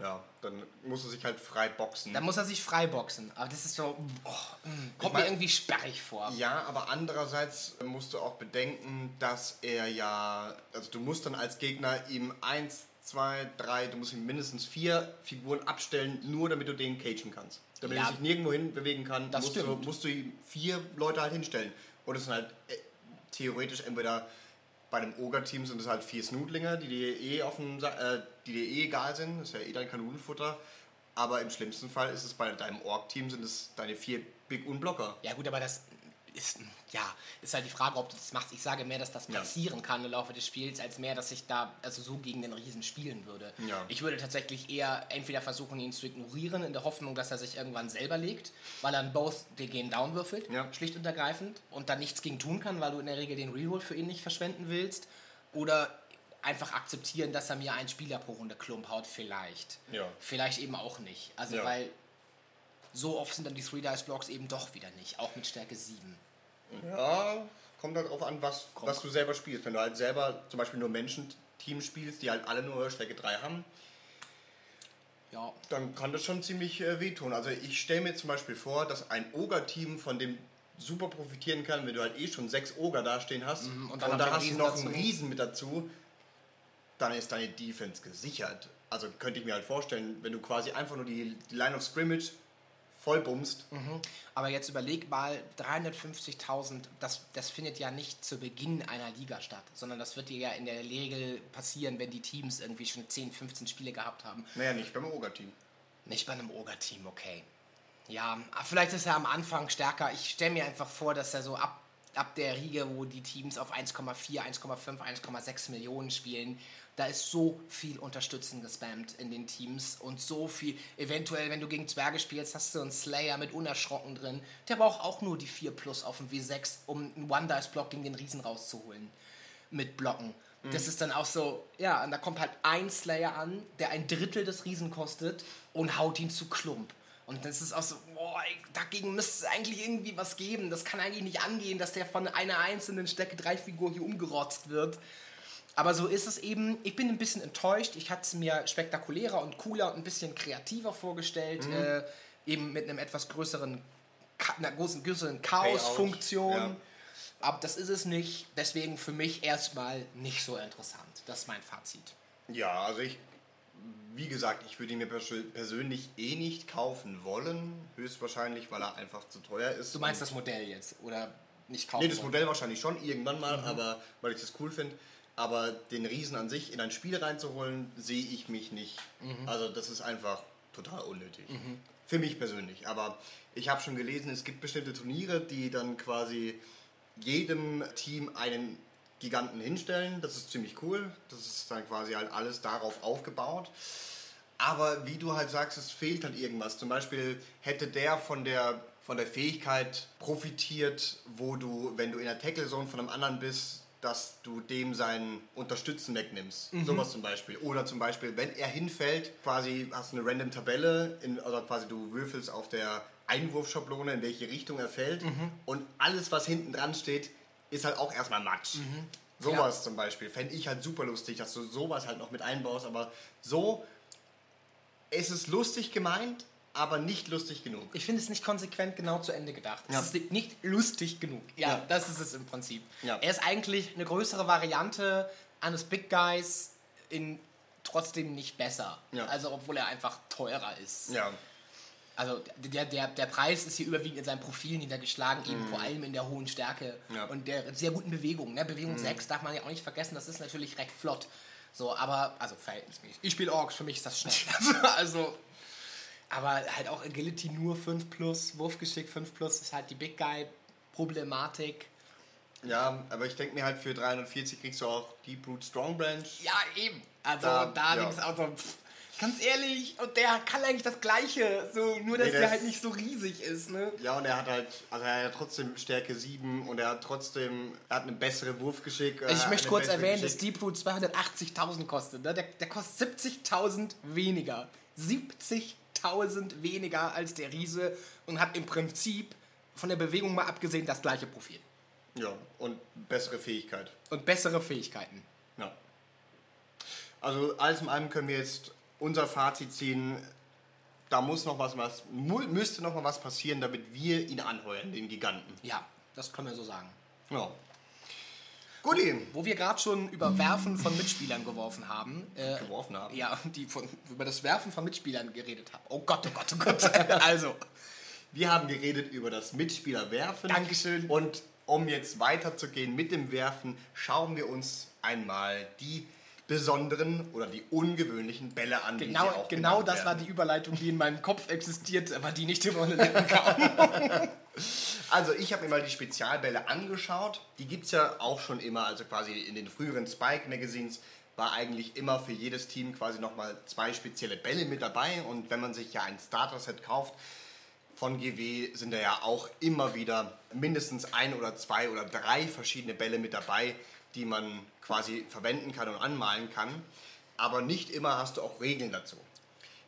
Ja, dann muss er sich halt frei boxen. Dann muss er sich frei boxen. Aber das ist so, oh, mm, kommt mir irgendwie sperrig vor. Ja, aber andererseits musst du auch bedenken, dass er ja, also du musst dann als Gegner ihm eins, zwei, drei, du musst ihm mindestens vier Figuren abstellen, nur damit du den cagen kannst. Damit Ja. er sich nirgendwo hin bewegen kann, musst, du, musst du ihm vier Leute halt hinstellen. Und es sind halt äh, theoretisch entweder bei dem Ogre-Team sind es halt vier Snootlinger, die dir eh auf dem, äh, die dir eh egal sind, das ist ja eh dein Kanonenfutter. Aber im schlimmsten Fall ist es bei deinem Org-Team sind es deine vier Big Unblocker. Ja gut, aber das ist, ja, ist halt die Frage, ob du das machst. Ich sage mehr, dass das Ja. passieren kann im Laufe des Spiels, als mehr, dass ich da also so gegen den Riesen spielen würde. Ja. Ich würde tatsächlich eher entweder versuchen, ihn zu ignorieren, in der Hoffnung, dass er sich irgendwann selber legt, weil er dann both den Game Down würfelt, Ja. schlicht und ergreifend, und dann nichts gegen tun kann, weil du in der Regel den Reroll für ihn nicht verschwenden willst. Oder einfach akzeptieren, dass er mir einen Spieler pro Runde Klump haut, vielleicht. Ja. Vielleicht eben auch nicht. Also Ja. weil so oft sind dann die Three Dice Blocks eben doch wieder nicht, auch mit Stärke 7. Ja, kommt halt drauf an, was, was du selber spielst. Wenn du halt selber zum Beispiel nur Menschen-Teams spielst, die halt alle nur Stärke 3 haben, Ja, dann kann das schon ziemlich äh, wehtun. Also ich stelle mir zum Beispiel vor, dass ein Ogre-Team von dem super profitieren kann, wenn du halt eh schon sechs Ogre dastehen hast Mhm, und und noch den hast du noch einen Riesen mit dazu, dann ist deine Defense gesichert. Also könnte ich mir halt vorstellen, wenn du quasi einfach nur die, die Line of Scrimmage voll bummst, aber jetzt überleg mal, 350.000, das, das findet ja nicht zu Beginn einer Liga statt, sondern das wird dir ja in der Regel passieren, wenn die Teams irgendwie schon 10, 15 Spiele gehabt haben. naja, nicht beim Ogre-Team. Nicht bei einem Ogre-Team, okay. Ja, aber vielleicht ist er am Anfang stärker. Ich stelle mir einfach vor, dass er so ab, ab der Riege, wo die Teams auf 1,4, 1,5, 1,6 Millionen spielen, da ist so viel Unterstützen gespammt in den Teams und so viel. Eventuell, wenn du gegen Zwerge spielst, hast du einen Slayer mit Unerschrocken drin. Der braucht auch nur die 4 Plus auf dem W6, um einen One-Dice-Block gegen den Riesen rauszuholen. Mit Blocken. Das ist dann auch so, ja, und da kommt halt ein Slayer an, der ein Drittel des Riesen kostet und haut ihn zu Klump. Und das ist auch so, boah, dagegen müsste es eigentlich irgendwie was geben. Das kann eigentlich nicht angehen, dass der von einer einzelnen Stärke 3 Figur hier umgerotzt wird. Aber so ist es eben. Ich bin ein bisschen enttäuscht. Ich hatte es mir spektakulärer und cooler und ein bisschen kreativer vorgestellt. Äh, eben mit einem etwas größeren, einer großen, größeren Chaos-Funktion. ja. Aber das ist es nicht. Deswegen für mich erstmal nicht so interessant. Das ist mein Fazit. Ja, also ich, wie gesagt, ich würde ihn mir persö- persönlich eh nicht kaufen wollen. Höchstwahrscheinlich, weil er einfach zu teuer ist. Du meinst das Modell jetzt? Oder nicht kaufen? Nee, das wollen? Modell wahrscheinlich schon irgendwann mal, aber weil ich das cool finde. Aber den Riesen an sich in ein Spiel reinzuholen, sehe ich mich nicht. Also das ist einfach total unnötig. Für mich persönlich. Aber ich habe schon gelesen, es gibt bestimmte Turniere, die dann quasi jedem Team einen Giganten hinstellen. Das ist ziemlich cool. Das ist dann quasi halt alles darauf aufgebaut. Aber wie du halt sagst, es fehlt halt irgendwas. Zum Beispiel hätte der von der, von der Fähigkeit profitiert, wo du, wenn du in der Tackle-Zone von einem anderen bist, dass du dem sein Unterstützen wegnimmst. Sowas zum Beispiel. Oder zum Beispiel, wenn er hinfällt, quasi hast du eine random Tabelle, in, also quasi du würfelst auf der Einwurfschablone, in welche Richtung er fällt. Und alles, was hinten dran steht, ist halt auch erstmal Matsch. Sowas zum Beispiel. Fände ich halt super lustig, dass du sowas halt noch mit einbaust. Aber so es ist lustig gemeint, aber nicht lustig genug. Ich finde es nicht konsequent genau zu Ende gedacht. Ja. Es ist nicht lustig genug. Ja, Ja. das ist es im Prinzip. Ja. Er ist eigentlich eine größere Variante eines Big Guys in trotzdem nicht besser. Ja. Also obwohl er einfach teurer ist. Ja, Also der, der, der Preis ist hier überwiegend in seinem Profil niedergeschlagen, eben vor allem in der hohen Stärke und der sehr guten Bewegung. Ne? Bewegung 6 darf man ja auch nicht vergessen, das ist natürlich recht flott. So, aber, also verhältnismäßig. Ich spiele Orks, für mich ist das schnell. also, aber halt auch Agility nur 5 plus, Wurfgeschick 5 plus ist halt die Big Guy-Problematik. ja, aber ich denke mir halt für 340 kriegst du auch Deep Root Strong Branch. Ja, eben. Also Da- da, ja. links auch so, pff, ganz ehrlich, und der kann eigentlich das Gleiche, so, nur dass Nee, der halt nicht so riesig ist, ne? Ja, und er hat halt, also er hat trotzdem Stärke 7 und er hat trotzdem, er hat eine bessere Wurfgeschick. Also ich möchte kurz erwähnen, dass Geschick. Deep Root 280.000 kostet. Ne? Der, der kostet 70.000 weniger. 70.000 weniger als der Riese und hat im Prinzip von der Bewegung mal abgesehen das gleiche Profil. Ja, und bessere Fähigkeit. Und bessere Fähigkeiten. Ja. Also alles in allem können wir jetzt unser Fazit ziehen. Da muss noch was, was müsste noch mal was passieren, damit wir ihn anheuern, den Giganten. Ja, das können wir so sagen. Ja. Guti. Wo wir gerade schon über Werfen von Mitspielern geworfen haben. Äh, Geworfen haben. Ja, die von, über das Werfen von Mitspielern geredet haben. Oh Gott, oh Gott, oh Gott. also, Wir haben geredet über das Mitspielerwerfen. Dankeschön. Und um jetzt weiterzugehen mit dem Werfen, schauen wir uns einmal die besonderen oder die ungewöhnlichen Bälle an. wie sie genau, auch genau das war werden. die Überleitung, die in meinem Kopf existiert, aber die nicht über meine Lippen kam. Also ich habe mir mal die Spezialbälle angeschaut. Die gibt es ja auch schon immer, also quasi in den früheren Spike-Magazines war eigentlich immer für jedes Team quasi nochmal zwei spezielle Bälle mit dabei. Und wenn man sich ja ein Starter-Set kauft, von GW sind da ja auch immer wieder mindestens ein oder zwei oder drei verschiedene Bälle mit dabei, die man quasi verwenden kann und anmalen kann. Aber nicht immer hast du auch Regeln dazu.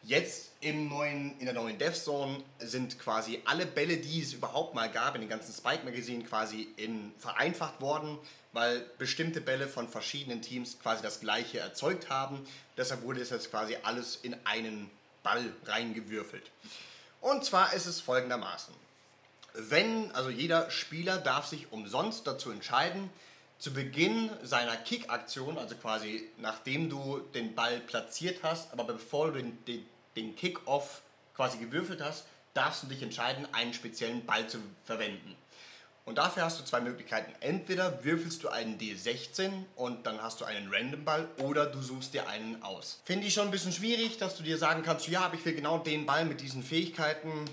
Jetzt im neuen, in der neuen Death Zone sind quasi alle Bälle, die es überhaupt mal gab, in den ganzen Spike-Magazinen quasi in, vereinfacht worden, weil bestimmte Bälle von verschiedenen Teams quasi das gleiche erzeugt haben. Deshalb wurde es jetzt quasi alles in einen Ball reingewürfelt. Und zwar ist es folgendermaßen. Wenn, also jeder Spieler darf sich umsonst dazu entscheiden, zu Beginn seiner Kick-Aktion, also quasi nachdem du den Ball platziert hast, aber bevor du den, den, den Kick-Off quasi gewürfelt hast, darfst du dich entscheiden, einen speziellen Ball zu verwenden. Und dafür hast du zwei Möglichkeiten. Entweder würfelst du einen D16 und dann hast du einen Random-Ball oder du suchst dir einen aus. Finde ich schon ein bisschen schwierig, dass du dir sagen kannst, ja, aber ich will genau den Ball mit diesen Fähigkeiten.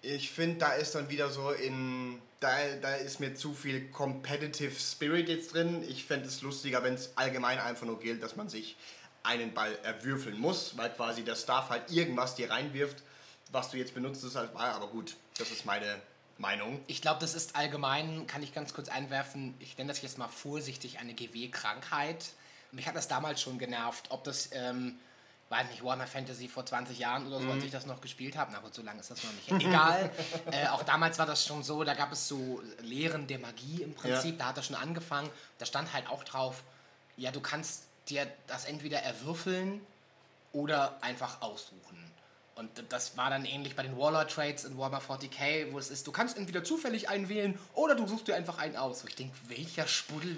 Ich finde, da ist dann wieder so in da, da ist mir zu viel Competitive Spirit jetzt drin. Ich fände es lustiger, wenn es allgemein einfach nur gilt, dass man sich einen Ball erwürfeln muss, weil quasi der Staff halt irgendwas dir reinwirft, was du jetzt benutzt ist als Ball. Aber gut, das ist meine Meinung. Ich glaube, das ist allgemein, kann ich ganz kurz einwerfen, ich nenne das jetzt mal vorsichtig eine GW-Krankheit. Mich hat das damals schon genervt, ob das, ähm, weiß nicht, Warhammer Fantasy vor 20 Jahren oder so, als ich das noch gespielt habe. Na gut, so lange ist das noch nicht. Egal. äh, auch damals war das schon so, da gab es so Lehren der Magie im Prinzip, Ja. da hat das schon angefangen. Da stand halt auch drauf, ja, du kannst dir das entweder erwürfeln oder einfach aussuchen. Und das war dann ähnlich bei den Warlord Trades in Warhammer 40k, wo es ist, du kannst entweder zufällig einen wählen oder du suchst dir einfach einen aus. Wo ich denke, welcher Spuddel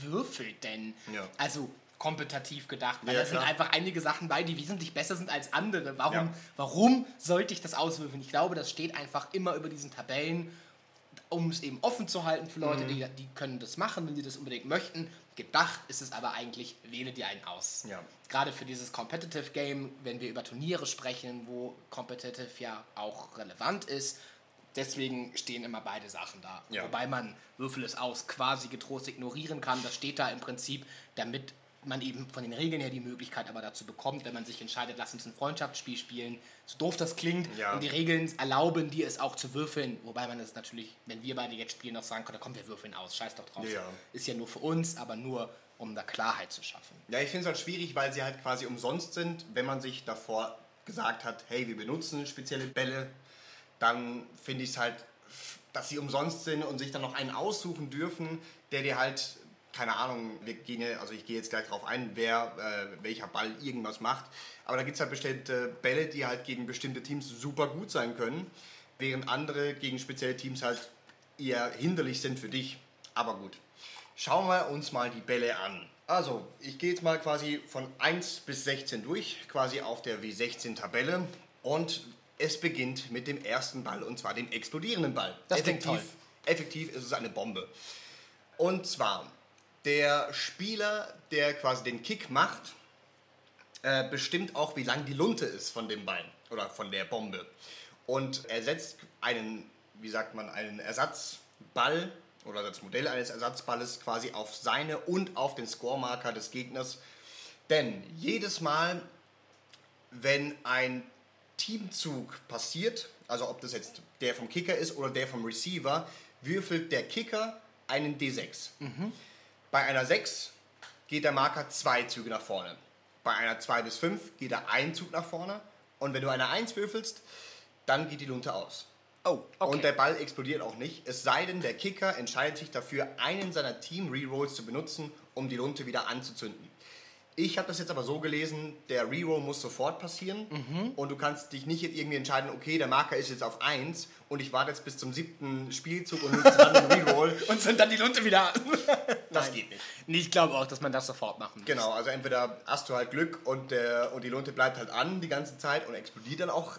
würfelt denn? Ja. Also kompetitiv gedacht, weil Ja, da sind einfach einige Sachen bei, die wesentlich besser sind als andere. Warum, Ja. warum sollte ich das auswürfeln? Ich glaube, das steht einfach immer über diesen Tabellen um es eben offen zu halten für Leute, Mhm. die, die können das machen, wenn sie das unbedingt möchten. Gedacht ist es aber eigentlich, wähle dir einen aus. Ja. Gerade für dieses Competitive Game, wenn wir über Turniere sprechen, wo Competitive ja auch relevant ist, deswegen stehen immer beide Sachen da. Ja. Wobei man Würfel es aus quasi getrost ignorieren kann. Das steht da im Prinzip, damit man eben von den Regeln her die Möglichkeit aber dazu bekommt, wenn man sich entscheidet, lass uns ein Freundschaftsspiel spielen, so doof das klingt, Ja. und die Regeln erlauben dir es auch zu würfeln, wobei man es natürlich, wenn wir beide jetzt spielen, noch sagen könnte, komm, wir würfeln aus, scheiß doch drauf. Ja. Ist ja nur für uns, aber nur, um da Klarheit zu schaffen. Ja, ich finde es halt schwierig, weil sie halt quasi umsonst sind. Wenn man sich davor gesagt hat, hey, wir benutzen spezielle Bälle, dann finde ich es halt, dass sie umsonst sind und sich dann noch einen aussuchen dürfen, der dir halt, keine Ahnung, wir gehen, ja- also ich gehe jetzt gleich darauf ein, wer, äh, welcher Ball irgendwas macht. Aber da gibt es halt bestimmte Bälle, die halt gegen bestimmte Teams super gut sein können, während andere gegen spezielle Teams halt eher hinderlich sind für dich. Aber gut. Schauen wir uns mal die Bälle an. Also, ich gehe jetzt mal quasi von 1 bis 16 durch, quasi auf der W16-Tabelle. Und es beginnt mit dem ersten Ball, und zwar dem explodierenden Ball. Das effektiv, effektiv ist es eine Bombe. Und zwar, der Spieler, der quasi den Kick macht, äh, bestimmt auch, wie lang die Lunte ist von dem Ball oder von der Bombe. Und er setzt einen, wie sagt man, einen Ersatzball oder das Modell eines Ersatzballes quasi auf seine und auf den Scoremarker des Gegners. Denn jedes Mal, wenn ein Teamzug passiert, also ob das jetzt der vom Kicker ist oder der vom Receiver, würfelt der Kicker einen D6. Bei einer 6 geht der Marker zwei Züge nach vorne. Bei einer 2 bis 5 geht er einen Zug nach vorne. Und wenn du eine 1 würfelst, dann geht die Lunte aus. Oh, okay. Und der Ball explodiert auch nicht, es sei denn, der Kicker entscheidet sich dafür, einen seiner Team-Rerolls zu benutzen, um die Lunte wieder anzuzünden. Ich habe das jetzt aber so gelesen, der Reroll muss sofort passieren Mhm. und du kannst dich nicht irgendwie entscheiden, okay, der Marker ist jetzt auf 1 und ich warte jetzt bis zum siebten Spielzug und nutze dann den Reroll. Und sind dann die Lunte wieder. Das geht nicht. Nee, ich glaube auch, dass man das sofort machen muss. Genau, also entweder hast du halt Glück und, der, und die Lunte bleibt halt an die ganze Zeit und explodiert dann auch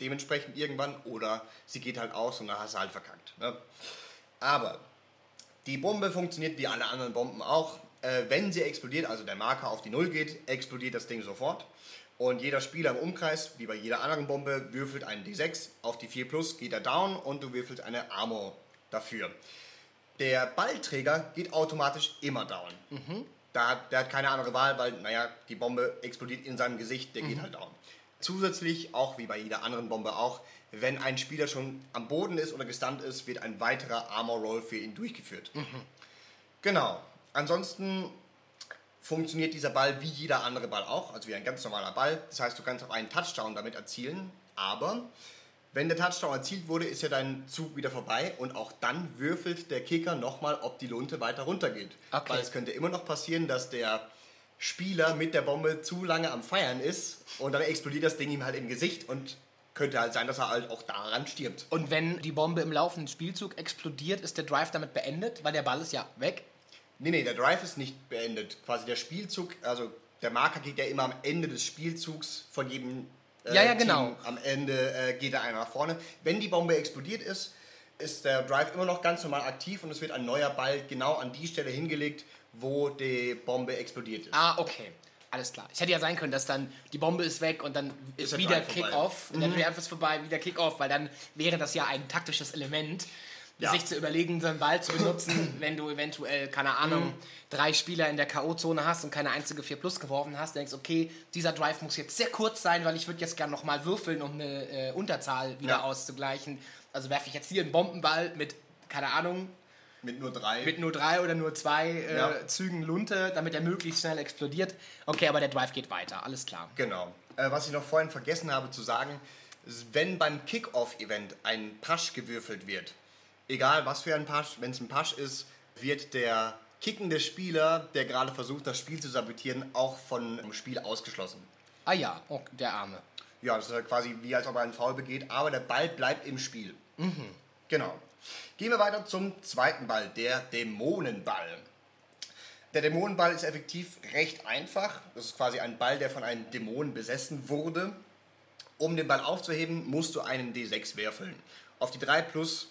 dementsprechend irgendwann oder sie geht halt aus und dann hast du halt verkackt. Ne? Aber die Bombe funktioniert wie alle anderen Bomben auch. Äh, wenn sie explodiert, also der Marker auf die Null geht, explodiert das Ding sofort. Und jeder Spieler im Umkreis, wie bei jeder anderen Bombe, würfelt einen D6. Auf die 4 plus geht er down und du würfelst eine Armor dafür. Der Ballträger geht automatisch immer down. Da hat, der hat keine andere Wahl, weil, naja, die Bombe explodiert in seinem Gesicht, der geht halt down. Zusätzlich, auch wie bei jeder anderen Bombe auch, wenn ein Spieler schon am Boden ist oder gestunt ist, wird ein weiterer Armor Roll für ihn durchgeführt. Genau. Ansonsten funktioniert dieser Ball wie jeder andere Ball auch, also wie ein ganz normaler Ball. Das heißt, du kannst auch einen Touchdown damit erzielen, aber wenn der Touchdown erzielt wurde, ist ja dein Zug wieder vorbei und auch dann würfelt der Kicker nochmal, ob die Lunte weiter runtergeht. Okay. Weil es könnte immer noch passieren, dass der Spieler mit der Bombe zu lange am Feiern ist und dann explodiert das Ding ihm halt im Gesicht und könnte halt sein, dass er halt auch daran stirbt. Und wenn die Bombe im laufenden Spielzug explodiert, ist der Drive damit beendet, weil der Ball ist ja weg. Nee, nee, der Drive ist nicht beendet. Quasi der Spielzug, also der Marker geht ja immer am Ende des Spielzugs von jedem äh, Ja, ja, Team. genau. Am Ende äh, geht da einer nach vorne. Wenn die Bombe explodiert ist, ist der Drive immer noch ganz normal aktiv und es wird ein neuer Ball genau an die Stelle hingelegt, wo die Bombe explodiert ist. Ah, okay. Alles klar. Es hätte ja sein können, dass dann die Bombe ist weg und dann ist, der wieder. Kick-Off. Und dann Drive ist vorbei, wieder Kick-Off, weil dann wäre das ja ein taktisches Element. Ja. sich zu überlegen, so einen Ball zu benutzen, wenn du eventuell, keine Ahnung, Mhm. drei Spieler in der K.O.-Zone hast und keine einzige 4 Plus geworfen hast, denkst, okay, dieser Drive muss jetzt sehr kurz sein, weil ich würde jetzt gerne nochmal würfeln, um eine äh, Unterzahl wieder Ja. auszugleichen. Also werfe ich jetzt hier einen Bombenball mit, keine Ahnung, Mit nur drei. mit nur drei oder nur zwei äh, Ja. Zügen Lunte, damit er möglichst schnell explodiert. Okay, aber der Drive geht weiter, alles klar. Genau. Äh, was ich noch vorhin vergessen habe zu sagen, wenn beim Kickoff-Event ein Pasch gewürfelt wird, egal was für ein Pasch, wenn es ein Pasch ist, wird der kickende Spieler, der gerade versucht, das Spiel zu sabotieren, auch von dem Spiel ausgeschlossen. Ah ja, oh, der Arme. Ja, das ist halt quasi wie als ob er einen Foul begeht, aber der Ball bleibt im Spiel. Genau. Gehen wir weiter zum zweiten Ball, der Dämonenball. Der Dämonenball ist effektiv recht einfach. Das ist quasi ein Ball, der von einem Dämon besessen wurde. Um den Ball aufzuheben, musst du einen D6 würfeln. Auf die 3 plus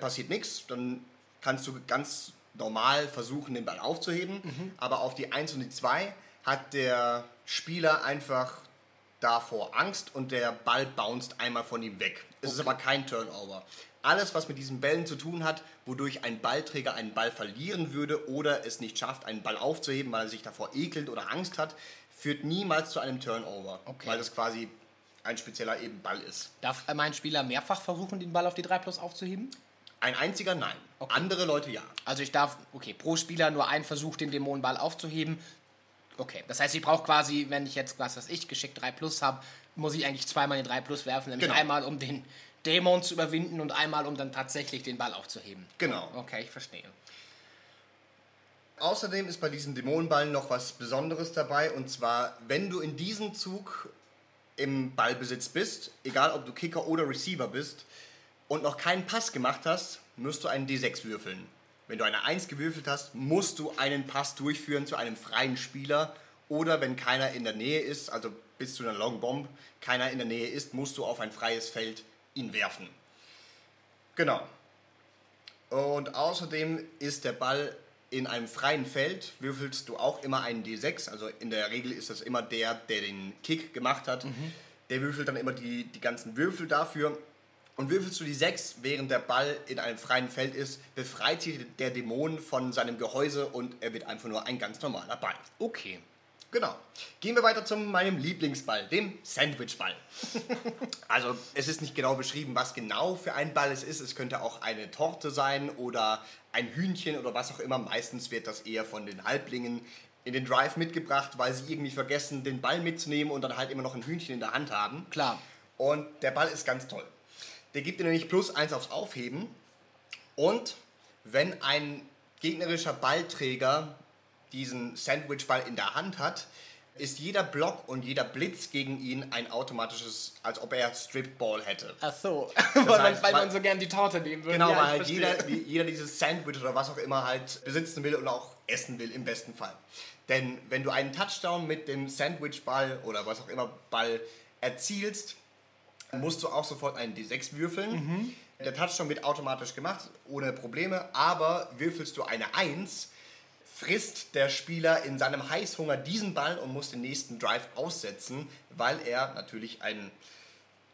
passiert nichts, dann kannst du ganz normal versuchen, den Ball aufzuheben. Aber auf die 1 und die 2 hat der Spieler einfach davor Angst und der Ball bounced einmal von ihm weg. Es ist aber kein Turnover. Alles, was mit diesen Bällen zu tun hat, wodurch ein Ballträger einen Ball verlieren würde oder es nicht schafft, einen Ball aufzuheben, weil er sich davor ekelt oder Angst hat, führt niemals zu einem Turnover, Okay. weil das quasi ein spezieller eben Ball ist. Darf mein Spieler mehrfach versuchen, den Ball auf die 3 Plus aufzuheben? Ein einziger nein. Andere Leute ja. Also ich darf, okay, pro Spieler nur einen Versuch, den Dämonenball aufzuheben. Okay, das heißt, ich brauche quasi, wenn ich jetzt, was weiß ich, geschickt 3 Plus habe, muss ich eigentlich zweimal den 3 Plus werfen, nämlich Genau. einmal, um den Dämon zu überwinden und einmal, um dann tatsächlich den Ball aufzuheben. Genau. Okay, ich verstehe. Außerdem ist bei diesen Dämonenballen noch was Besonderes dabei und zwar, wenn du in diesem Zug im Ballbesitz bist, egal ob du Kicker oder Receiver bist und noch keinen Pass gemacht hast, musst du einen D6 würfeln. Wenn du eine 1 gewürfelt hast, musst du einen Pass durchführen zu einem freien Spieler oder wenn keiner in der Nähe ist, also bis zu einer Long Bomb, keiner in der Nähe ist, musst du auf ein freies Feld ihn werfen. Genau. Und außerdem ist der Ball in einem freien Feld, würfelst du auch immer einen D6. Also in der Regel ist das immer der, der den Kick gemacht hat. Der würfelt dann immer die, die ganzen Würfel dafür. Und würfelst du die 6, während der Ball in einem freien Feld ist, befreit sich der Dämon von seinem Gehäuse und er wird einfach nur ein ganz normaler Ball. Okay. Genau. Gehen wir weiter zu meinem Lieblingsball, dem Sandwichball. also es ist nicht genau beschrieben, was genau für ein Ball es ist. Es könnte auch eine Torte sein oder ein Hühnchen oder was auch immer. Meistens wird das eher von den Halblingen in den Drive mitgebracht, weil sie irgendwie vergessen, den Ball mitzunehmen und dann halt immer noch ein Hühnchen in der Hand haben. Klar. Und der Ball ist ganz toll. Der gibt dir nämlich plus eins aufs Aufheben. Und wenn ein gegnerischer Ballträger diesen Sandwichball in der Hand hat, ist jeder Block und jeder Blitz gegen ihn ein automatisches, als ob er Stripball hätte. Ach so, weil, man, heißt, weil weil- man so gern die Torte nehmen würde. Genau, Ja, weil halt jeder, jeder dieses Sandwich oder was auch immer halt besitzen will und auch essen will im besten Fall. Denn wenn du einen Touchdown mit dem Sandwichball oder was auch immer Ball erzielst, musst du auch sofort einen D6 würfeln. Der Touchdown wird automatisch gemacht, ohne Probleme, aber würfelst du eine 1, frisst der Spieler in seinem Heißhunger diesen Ball und muss den nächsten Drive aussetzen, weil er natürlich ein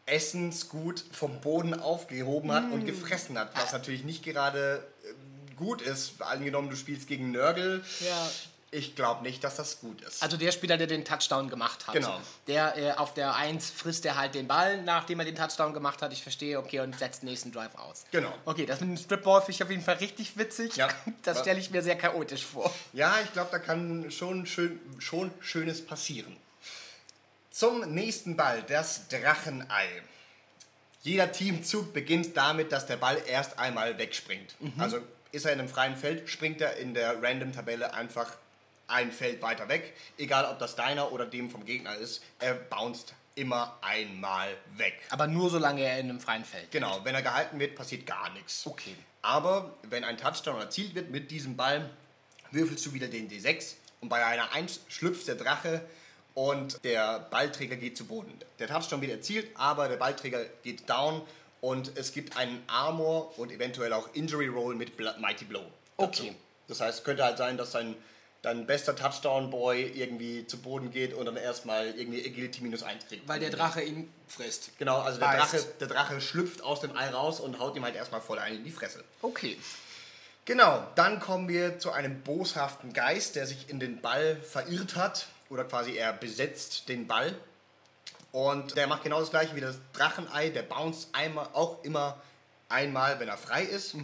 Essensgut vom Boden aufgehoben hat und gefressen hat, was natürlich nicht gerade äh, gut ist. Angenommen, du spielst gegen Nörgel. Ja. Ich glaube nicht, dass das gut ist. Also der Spieler, der den Touchdown gemacht hat. Genau. Der äh, auf der 1 frisst er halt den Ball, nachdem er den Touchdown gemacht hat. Ich verstehe, okay, und setzt den nächsten Drive aus. Genau. Okay, das mit dem Stripball finde ich auf jeden Fall richtig witzig. Ja. Das stelle ich mir sehr chaotisch vor. Ja, ich glaube, da kann schon, schön, schon Schönes passieren. Zum nächsten Ball, das Drachenei. Jeder Teamzug beginnt damit, dass der Ball erst einmal wegspringt. Also ist er in einem freien Feld, springt er in der Random-Tabelle einfach ein Feld weiter weg. Egal, ob das deiner oder dem vom Gegner ist, er bounced immer einmal weg. Aber nur solange er in einem freien Feld. Genau, wenn er gehalten wird, passiert gar nichts. Okay. Aber wenn ein Touchdown erzielt wird mit diesem Ball, würfelst du wieder den D6 und bei einer 1 schlüpft der Drache und der Ballträger geht zu Boden. Der Touchdown wird erzielt, aber der Ballträger geht down und es gibt einen Armor und eventuell auch Injury Roll mit Mighty Blow. dazu. Okay. Das heißt, es könnte halt sein, dass sein dein bester Touchdown-Boy irgendwie zu Boden geht und dann erstmal irgendwie Agility minus 1 kriegt. Weil der Drache ihn frisst. Genau, also der. Drache, der Drache schlüpft aus dem Ei raus und haut ihm halt erstmal voll ein in die Fresse. Okay. Genau, dann kommen wir zu einem boshaften Geist, der sich in den Ball verirrt hat. Oder quasi er besetzt den Ball. Und der macht genau das gleiche wie das Drachenei. Der bounced einmal, auch immer einmal, wenn er frei ist.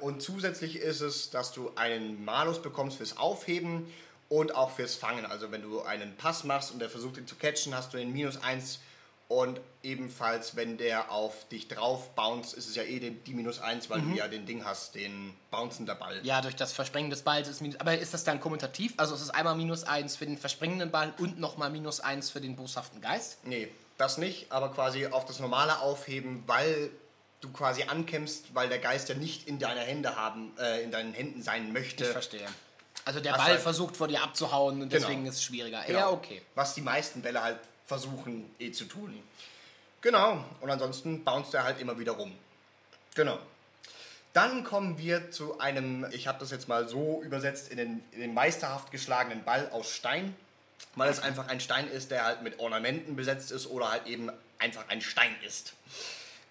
Und zusätzlich ist es, dass du einen Malus bekommst fürs Aufheben und auch fürs Fangen. Also wenn du einen Pass machst und der versucht ihn zu catchen, hast du den Minus 1. Und ebenfalls, wenn der auf dich drauf bounce, ist es ja eh die, Minus 1, weil du ja den Ding hast, den bouncender Ball. Ja, durch das Versprengen des Balls ist minus. Aber ist das dann kommutativ? Also ist es einmal minus 1 für den versprengenden Ball und nochmal minus 1 für den boshaften Geist? Nee, das nicht, aber quasi auf das normale Aufheben, weil du quasi ankämpfst, weil der Geist ja nicht in deiner Hände haben, äh, in deinen Händen sein möchte. Ich verstehe. Also der Ball halt- versucht vor dir abzuhauen und Genau. deswegen ist es schwieriger. Genau. Ja, okay. Was die meisten Bälle halt versuchen eh zu tun. Genau, und ansonsten bounced er halt immer wieder rum. Genau. Dann kommen wir zu einem, ich habe das jetzt mal so übersetzt, in den, in den meisterhaft geschlagenen Ball aus Stein, weil es einfach ein Stein ist, der halt mit Ornamenten besetzt ist oder halt eben einfach ein Stein ist.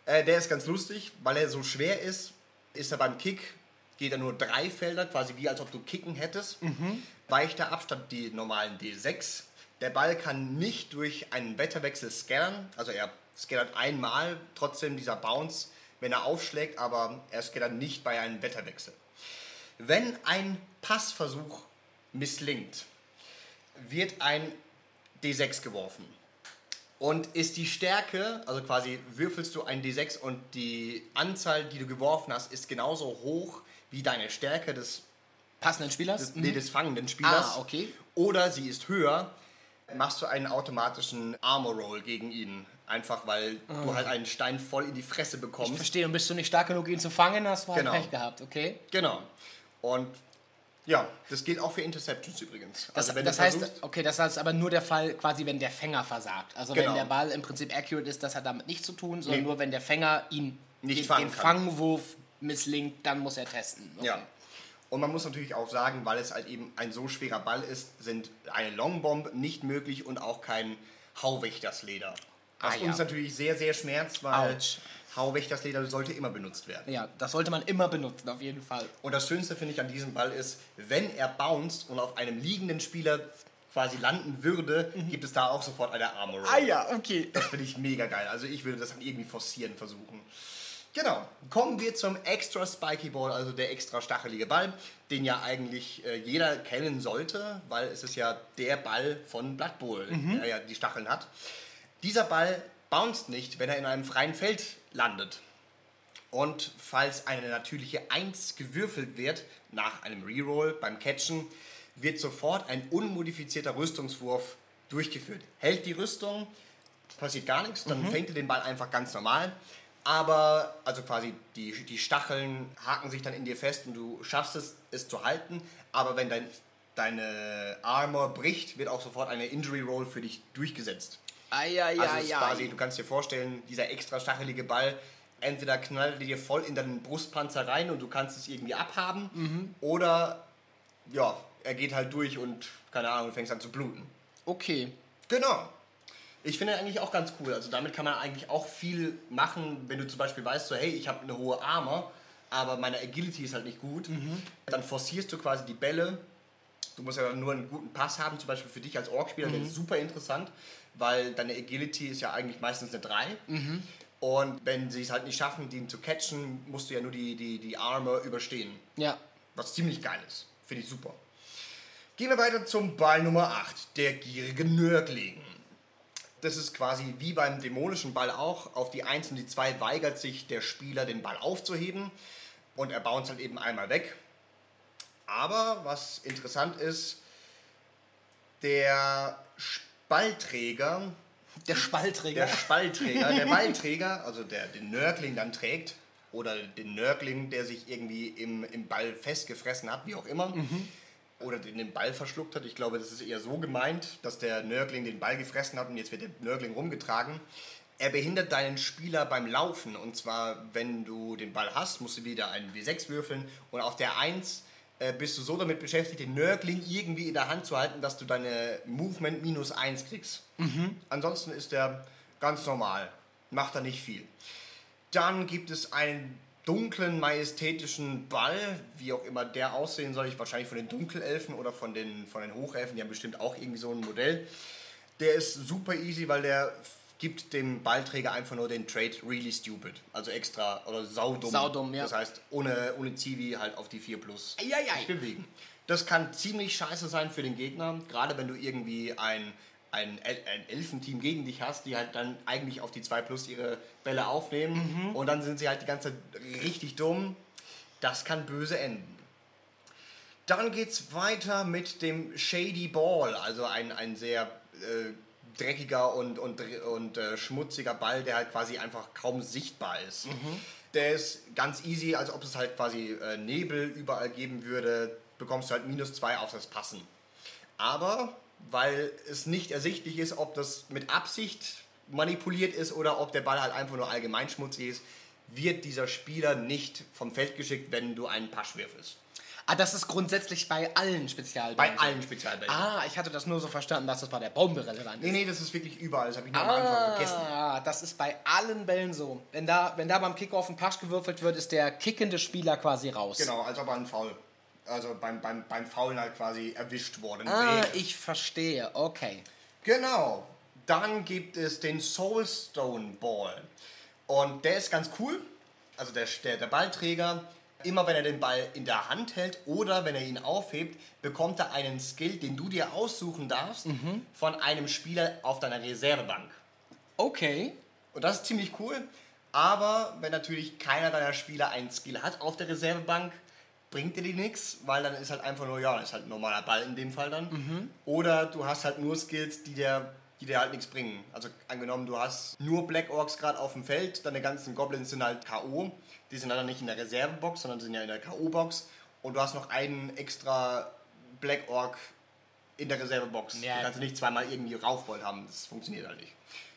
Äh, der ist ganz lustig, weil er so schwer ist, ist er beim Kick, geht er nur drei Felder, quasi wie als ob du kicken hättest. Weicht er ab statt die normalen D6. Der Ball kann nicht durch einen Wetterwechsel scattern, also er scattert einmal, trotzdem dieser Bounce, wenn er aufschlägt, aber er scattert nicht bei einem Wetterwechsel. Wenn ein Passversuch misslingt, wird ein D6 geworfen. Und ist die Stärke, also quasi würfelst du ein D6 und die Anzahl, die du geworfen hast, ist genauso hoch wie deine Stärke des, Passenden Spielers? des, nee, des fangenden Spielers. Ah, okay. Oder sie ist höher, machst du einen automatischen Armor Roll gegen ihn. Einfach weil du halt einen Stein voll in die Fresse Ich bekommst. verstehe, und bist du nicht stark genug, ihn zu fangen, hast du halt Genau. Pech gehabt, okay? Genau. Und ja, das gilt auch für Interceptions übrigens. Das, also wenn das heißt, versuchst- okay, das ist aber nur der Fall, quasi, wenn der Fänger versagt. Also Genau. wenn der Ball im Prinzip accurate ist, das hat damit nichts zu tun, sondern Nee. nur wenn der Fänger ihn Nicht den, fangen den. Fangwurf misslingt, dann muss er testen. Okay. Ja. Und man muss natürlich auch sagen, weil es halt eben ein so schwerer Ball ist, sind eine Longbomb nicht möglich und auch kein Hauwächtersleder. Was Ah, ja. uns natürlich sehr, sehr schmerzt, weil Autsch. Hauwächtersleder sollte immer benutzt werden. Ja, das sollte man immer benutzen, auf jeden Fall. Und das Schönste finde ich an diesem Ball ist, wenn er bounced und auf einem liegenden Spieler quasi landen würde, gibt es da auch sofort eine Armor. Ah ja, okay. Das finde ich mega geil. Also ich würde das dann irgendwie forcieren versuchen. Genau. Kommen wir zum extra spiky Ball, also der extra stachelige Ball, den ja eigentlich äh, jeder kennen sollte, weil es ist ja der Ball von Blood Bowl, der ja die Stacheln hat. Dieser Ball bounced nicht, wenn er in einem freien Feld landet. Und falls eine natürliche 1 gewürfelt wird, nach einem Reroll beim Catchen, wird sofort ein unmodifizierter Rüstungswurf durchgeführt. Hält die Rüstung, passiert gar nichts, dann fängt er den Ball einfach ganz normal. Aber, also quasi die, die Stacheln haken sich dann in dir fest und du schaffst es, es zu halten. Aber wenn dein, deine Armor bricht, wird auch sofort eine Injury Roll für dich durchgesetzt. Ah ja, ja, Also ja. quasi, du kannst dir vorstellen, dieser extra stachelige Ball, entweder knallt er dir voll in deinen Brustpanzer rein und du kannst es irgendwie abhaben, Mhm. oder ja, er geht halt durch und, keine Ahnung, fängst an zu bluten. Okay. Genau. Ich finde eigentlich auch ganz cool. Also damit kann man eigentlich auch viel machen, wenn du zum Beispiel weißt, so hey, ich habe eine hohe Armor, aber meine Agility ist halt nicht gut. Dann forcierst du quasi die Bälle. Du musst ja nur einen guten Pass haben, zum Beispiel für dich als Orc-Spieler, der ist super interessant, weil deine Agility ist ja eigentlich meistens eine 3. Und wenn sie es halt nicht schaffen, den zu catchen, musst du ja nur die, die, die Armor überstehen. Ja. Was ziemlich geil ist. Finde ich super. Gehen wir weiter zum Ball Nummer 8, der gierige Nörgling. Das ist quasi wie beim dämonischen Ball auch. Auf die 1 und die 2 weigert sich der Spieler, den Ball aufzuheben. Und er bounce halt eben einmal weg. Aber was interessant ist, der Spallträger Der Spallträger. der Spallträger, der Ballträger, also der den Nörgling dann trägt, oder den Nörgling, der sich irgendwie im, im Ball festgefressen hat, wie auch immer, oder den, den Ball verschluckt hat. Ich glaube, das ist eher so gemeint, dass der Nörgling den Ball gefressen hat und jetzt wird der Nörgling rumgetragen. Er behindert deinen Spieler beim Laufen. Und zwar, wenn du den Ball hast, musst du wieder einen W6 würfeln und auf der 1 äh, bist du so damit beschäftigt, den Nörgling irgendwie in der Hand zu halten, dass du deine Movement minus 1 kriegst. Ansonsten ist der ganz normal, macht er nicht viel. Dann gibt es einen dunklen, majestätischen Ball, wie auch immer der aussehen soll. Ich wahrscheinlich von den Dunkelelfen oder von den, von den Hochelfen, die haben bestimmt auch irgendwie so ein Modell. Der ist super easy, weil der gibt dem Ballträger einfach nur den Trade really stupid. Also extra oder saudumm. Saudumm, ja. Das heißt, ohne, ohne Zivi halt auf die 4 plus sich bewegen. Das kann ziemlich scheiße sein für den Gegner, gerade wenn du irgendwie ein, ein, ein Elfenteam gegen dich hast, die halt dann eigentlich auf die 2 plus ihre Bälle aufnehmen und dann sind sie halt die ganze Zeit richtig dumm. Das kann böse enden. Dann geht's weiter mit dem Shady Ball, also ein, ein sehr äh, dreckiger und, und, und äh, schmutziger Ball, der halt quasi einfach kaum sichtbar ist. Der ist ganz easy, als ob es halt quasi äh, Nebel überall geben würde, bekommst du halt minus zwei auf das Passen. Aber weil es nicht ersichtlich ist, ob das mit Absicht manipuliert ist oder ob der Ball halt einfach nur allgemein schmutzig ist, wird dieser Spieler nicht vom Feld geschickt, wenn du einen Pasch würfelst. Ah, das ist grundsätzlich bei allen Spezialbällen. Bei allen Spezialbällen. Ah, ich hatte das nur so verstanden, dass das bei der Bombe relevant Nee, ist. nee, das ist wirklich überall. Das habe ich nur am Anfang vergessen. Ah, das ist bei allen Bällen so. Wenn da, wenn da beim Kickoff ein Pasch gewürfelt wird, ist der kickende Spieler quasi raus. Genau, als ob er ein Foul. Also beim, beim, beim Faulen halt quasi erwischt worden Ah, wäre. ich verstehe. Okay. Genau. Dann gibt es den Soulstone Ball. Und der ist ganz cool. Also der, der, der Ballträger, immer wenn er den Ball in der Hand hält oder wenn er ihn aufhebt, bekommt er einen Skill, den du dir aussuchen darfst von einem Spieler auf deiner Reservebank. Okay. Und das ist ziemlich cool. Aber wenn natürlich keiner deiner Spieler einen Skill hat auf der Reservebank, bringt dir die nichts, weil dann ist halt einfach nur, ja, ist halt ein normaler Ball in dem Fall dann. Oder du hast halt nur Skills, die dir, die dir halt nichts bringen. Also angenommen, du hast nur Black Orcs gerade auf dem Feld, deine ganzen Goblins sind halt K.O. Die sind dann nicht in der Reservebox, sondern sind ja in der K.O.-Box. Und du hast noch einen extra Black Orc in der Reservebox. Ja. Du kannst nicht zweimal irgendwie Raufbold haben, das funktioniert halt nicht.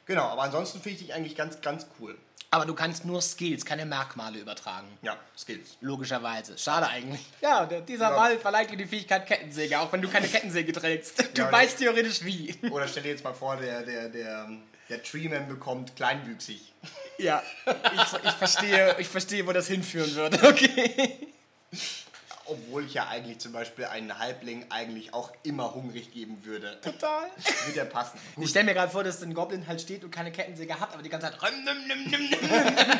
Genau, aber ansonsten finde ich dich eigentlich ganz, ganz cool. Aber du kannst nur Skills, keine Merkmale übertragen. Ja, Skills. Logischerweise. Schade eigentlich. Ja, der, dieser Ja. Ball verleiht dir die Fähigkeit Kettensäge, auch wenn du keine Kettensäge trägst. Du Ja, weißt theoretisch wie. Oder stell dir jetzt mal vor, der, der, der, der Treeman bekommt kleinwüchsig. Ja, ich, ich, verstehe, ich verstehe, wo das hinführen würde. Okay. Obwohl ich ja eigentlich zum Beispiel einen Halbling eigentlich auch immer hungrig geben würde. Total. Wird ja passen. Ich stelle mir gerade vor, dass ein Goblin halt steht und keine Kettensäge hat, aber die ganze Zeit rüm, nimm, nimm, nimm, nimm, nimm,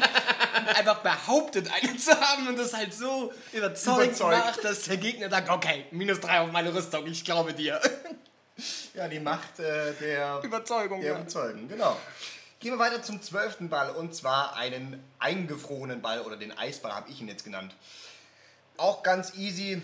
einfach behauptet, eine zu haben und das halt so überzeugt, Überzeugt. macht, dass der Gegner sagt, okay, minus drei auf meine Rüstung, ich glaube dir. Ja, die Macht äh, der, Überzeugung, der ja. Überzeugung, genau. Gehen wir weiter zum zwölften Ball und zwar einen eingefrorenen Ball oder den Eisball habe ich ihn jetzt genannt. Auch ganz easy.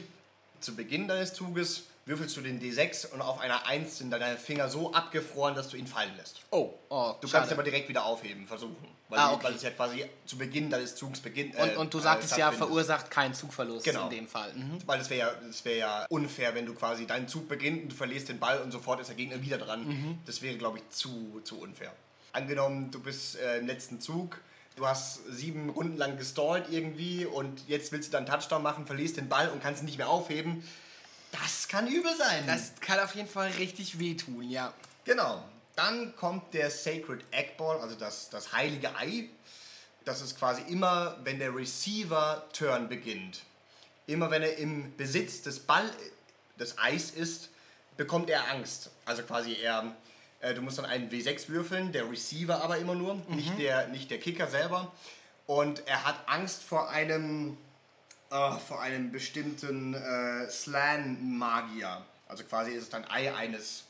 Zu Beginn deines Zuges würfelst du den D6 und auf einer 1 sind deine Finger so abgefroren, dass du ihn fallen lässt. Oh, oh Du schade. kannst aber direkt wieder aufheben, versuchen. Weil, Ah, okay. weil es ja quasi zu Beginn deines Zugs beginnt. äh, Und, und du äh, sagtest ja, stattfindet. verursacht keinen Zugverlust Genau. in dem Fall. Mhm. Weil es wäre ja, wär ja unfair, wenn du quasi deinen Zug beginnt und du verlierst den Ball und sofort ist der Gegner wieder dran. Mhm. Das wäre, glaube ich, zu, zu unfair. Angenommen, du bist äh, im letzten Zug, du hast sieben Runden lang gestallt irgendwie und jetzt willst du dann Touchdown machen, verlierst den Ball und kannst ihn nicht mehr aufheben. Das kann übel sein. Das kann auf jeden Fall richtig wehtun, ja. Genau. Dann kommt der Sacred Egg Ball, also das, das heilige Ei. Das ist quasi immer, wenn der Receiver-Turn beginnt. Immer wenn er im Besitz des Ball, des Eis ist, bekommt er Angst. Also quasi er, äh, du musst dann einen W6 würfeln, der Receiver aber immer nur, nicht, der, nicht der Kicker selber. Und er hat Angst vor einem, äh, vor einem bestimmten äh, Slan-Magier. Also quasi ist es ein Ei eines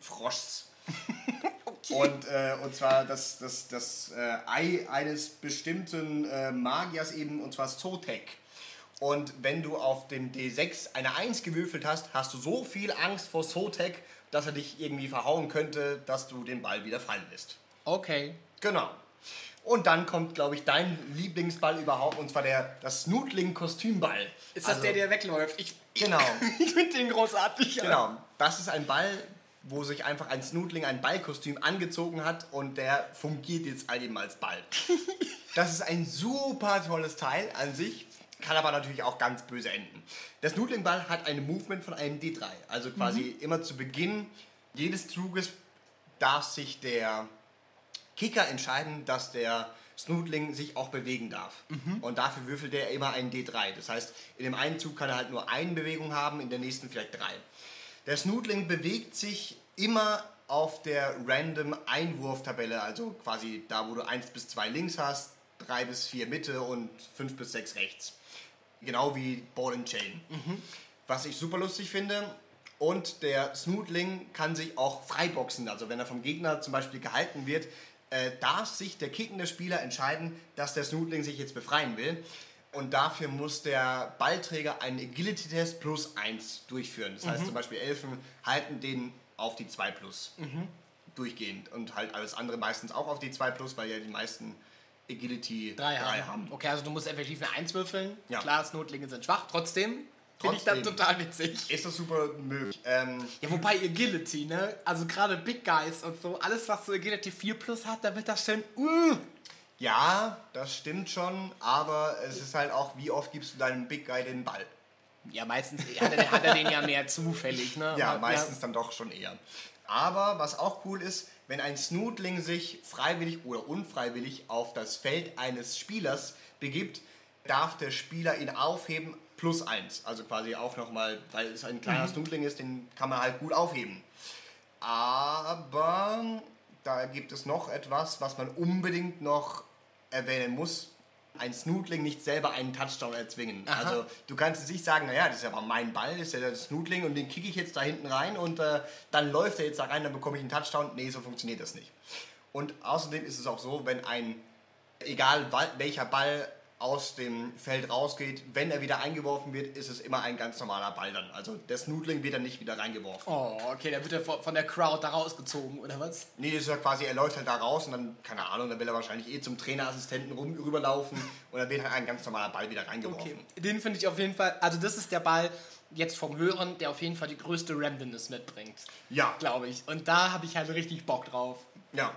Froschs. Und, äh, und zwar das, das, das äh, Ei eines bestimmten äh, Magiers eben, und zwar Zotek. Und wenn du auf dem D6 eine 1 gewürfelt hast, hast du so viel Angst vor Zotek, dass er dich irgendwie verhauen könnte, dass du den Ball wieder fallen lässt. Okay. Genau. Und dann kommt, glaube ich, dein Lieblingsball überhaupt, und zwar der, das Snootling-Kostümball. Ist das Also- der, der wegläuft? Ich, Genau. ich finde den großartig. Genau, das ist ein Ball, wo sich einfach ein Snootling ein Ballkostüm angezogen hat und der fungiert jetzt halt eben als Ball. Das ist ein super tolles Teil an sich. Kann aber natürlich auch ganz böse enden. Der Snootling-Ball hat ein Movement von einem D3. Also quasi immer zu Beginn jedes Zuges darf sich der Kicker entscheiden, dass der Snootling sich auch bewegen darf. Und dafür würfelt er immer einen D3. Das heißt, in dem einen Zug kann er halt nur eine Bewegung haben, in der nächsten vielleicht drei. Der Snootling bewegt sich immer auf der random Einwurftabelle, also quasi da, wo du 1 bis 2 links hast, 3 bis 4 Mitte und 5 bis 6 rechts. Genau wie Ball and Chain. Was ich super lustig finde. Und der Snootling kann sich auch freiboxen. Also wenn er vom Gegner zum Beispiel gehalten wird, äh, darf sich der kickende Spieler entscheiden, dass der Snootling sich jetzt befreien will. Und dafür muss der Ballträger einen Agility-Test plus 1 durchführen. Das heißt zum Beispiel Elfen halten den auf die 2 plus durchgehend. Und halt alles andere meistens auch auf die 2 plus, weil ja die meisten Agility Drei, 3 haben. haben. Okay, also du musst effektiv eine Eins würfeln. Ja. Klar, Snotlinge sind schwach. Trotzdem finde ich das Trotzdem. total witzig. Ist das super möglich. Ähm, Ja, wobei Agility, ne? Also gerade Big Guys und so, alles was so Agility 4 plus hat, da wird das schön. Uh, ja, das stimmt schon, aber es ist halt auch, wie oft gibst du deinem Big Guy den Ball? ja, meistens hat er, hat er den ja mehr zufällig, ne? Ja, meistens dann doch schon eher. Aber was auch cool ist, wenn ein Snootling sich freiwillig oder unfreiwillig auf das Feld eines Spielers begibt, darf der Spieler ihn aufheben plus eins. Also quasi auch nochmal, weil es ein kleiner Snootling ist, den kann man halt gut aufheben. Aber da gibt es noch etwas, was man unbedingt noch erwähnen muss. Ein Snootling nicht selber einen Touchdown erzwingen. Aha. Also du kannst jetzt nicht sagen, naja, das ist aber mein Ball, das ist ja der Snootling und den kicke ich jetzt da hinten rein und äh, dann läuft er jetzt da rein, dann bekomme ich einen Touchdown. Nee, so funktioniert das nicht. Und außerdem ist es auch so, wenn ein, egal welcher Ball aus dem Feld rausgeht, wenn er wieder eingeworfen wird, ist es immer ein ganz normaler Ball dann. Also der Snootling wird dann nicht wieder reingeworfen. Oh, okay, da wird er von von der Crowd da rausgezogen, oder was? Nee, das ist ja quasi, er läuft halt da raus und dann, keine Ahnung, dann will er wahrscheinlich eh zum Trainerassistenten rum, rüberlaufen und dann wird halt ein ganz normaler Ball wieder reingeworfen. Okay, den finde ich auf jeden Fall, also das ist der Ball jetzt vom Hören, der auf jeden Fall die größte Randomness mitbringt, Ja, glaube ich. Und da habe ich halt richtig Bock drauf. ja.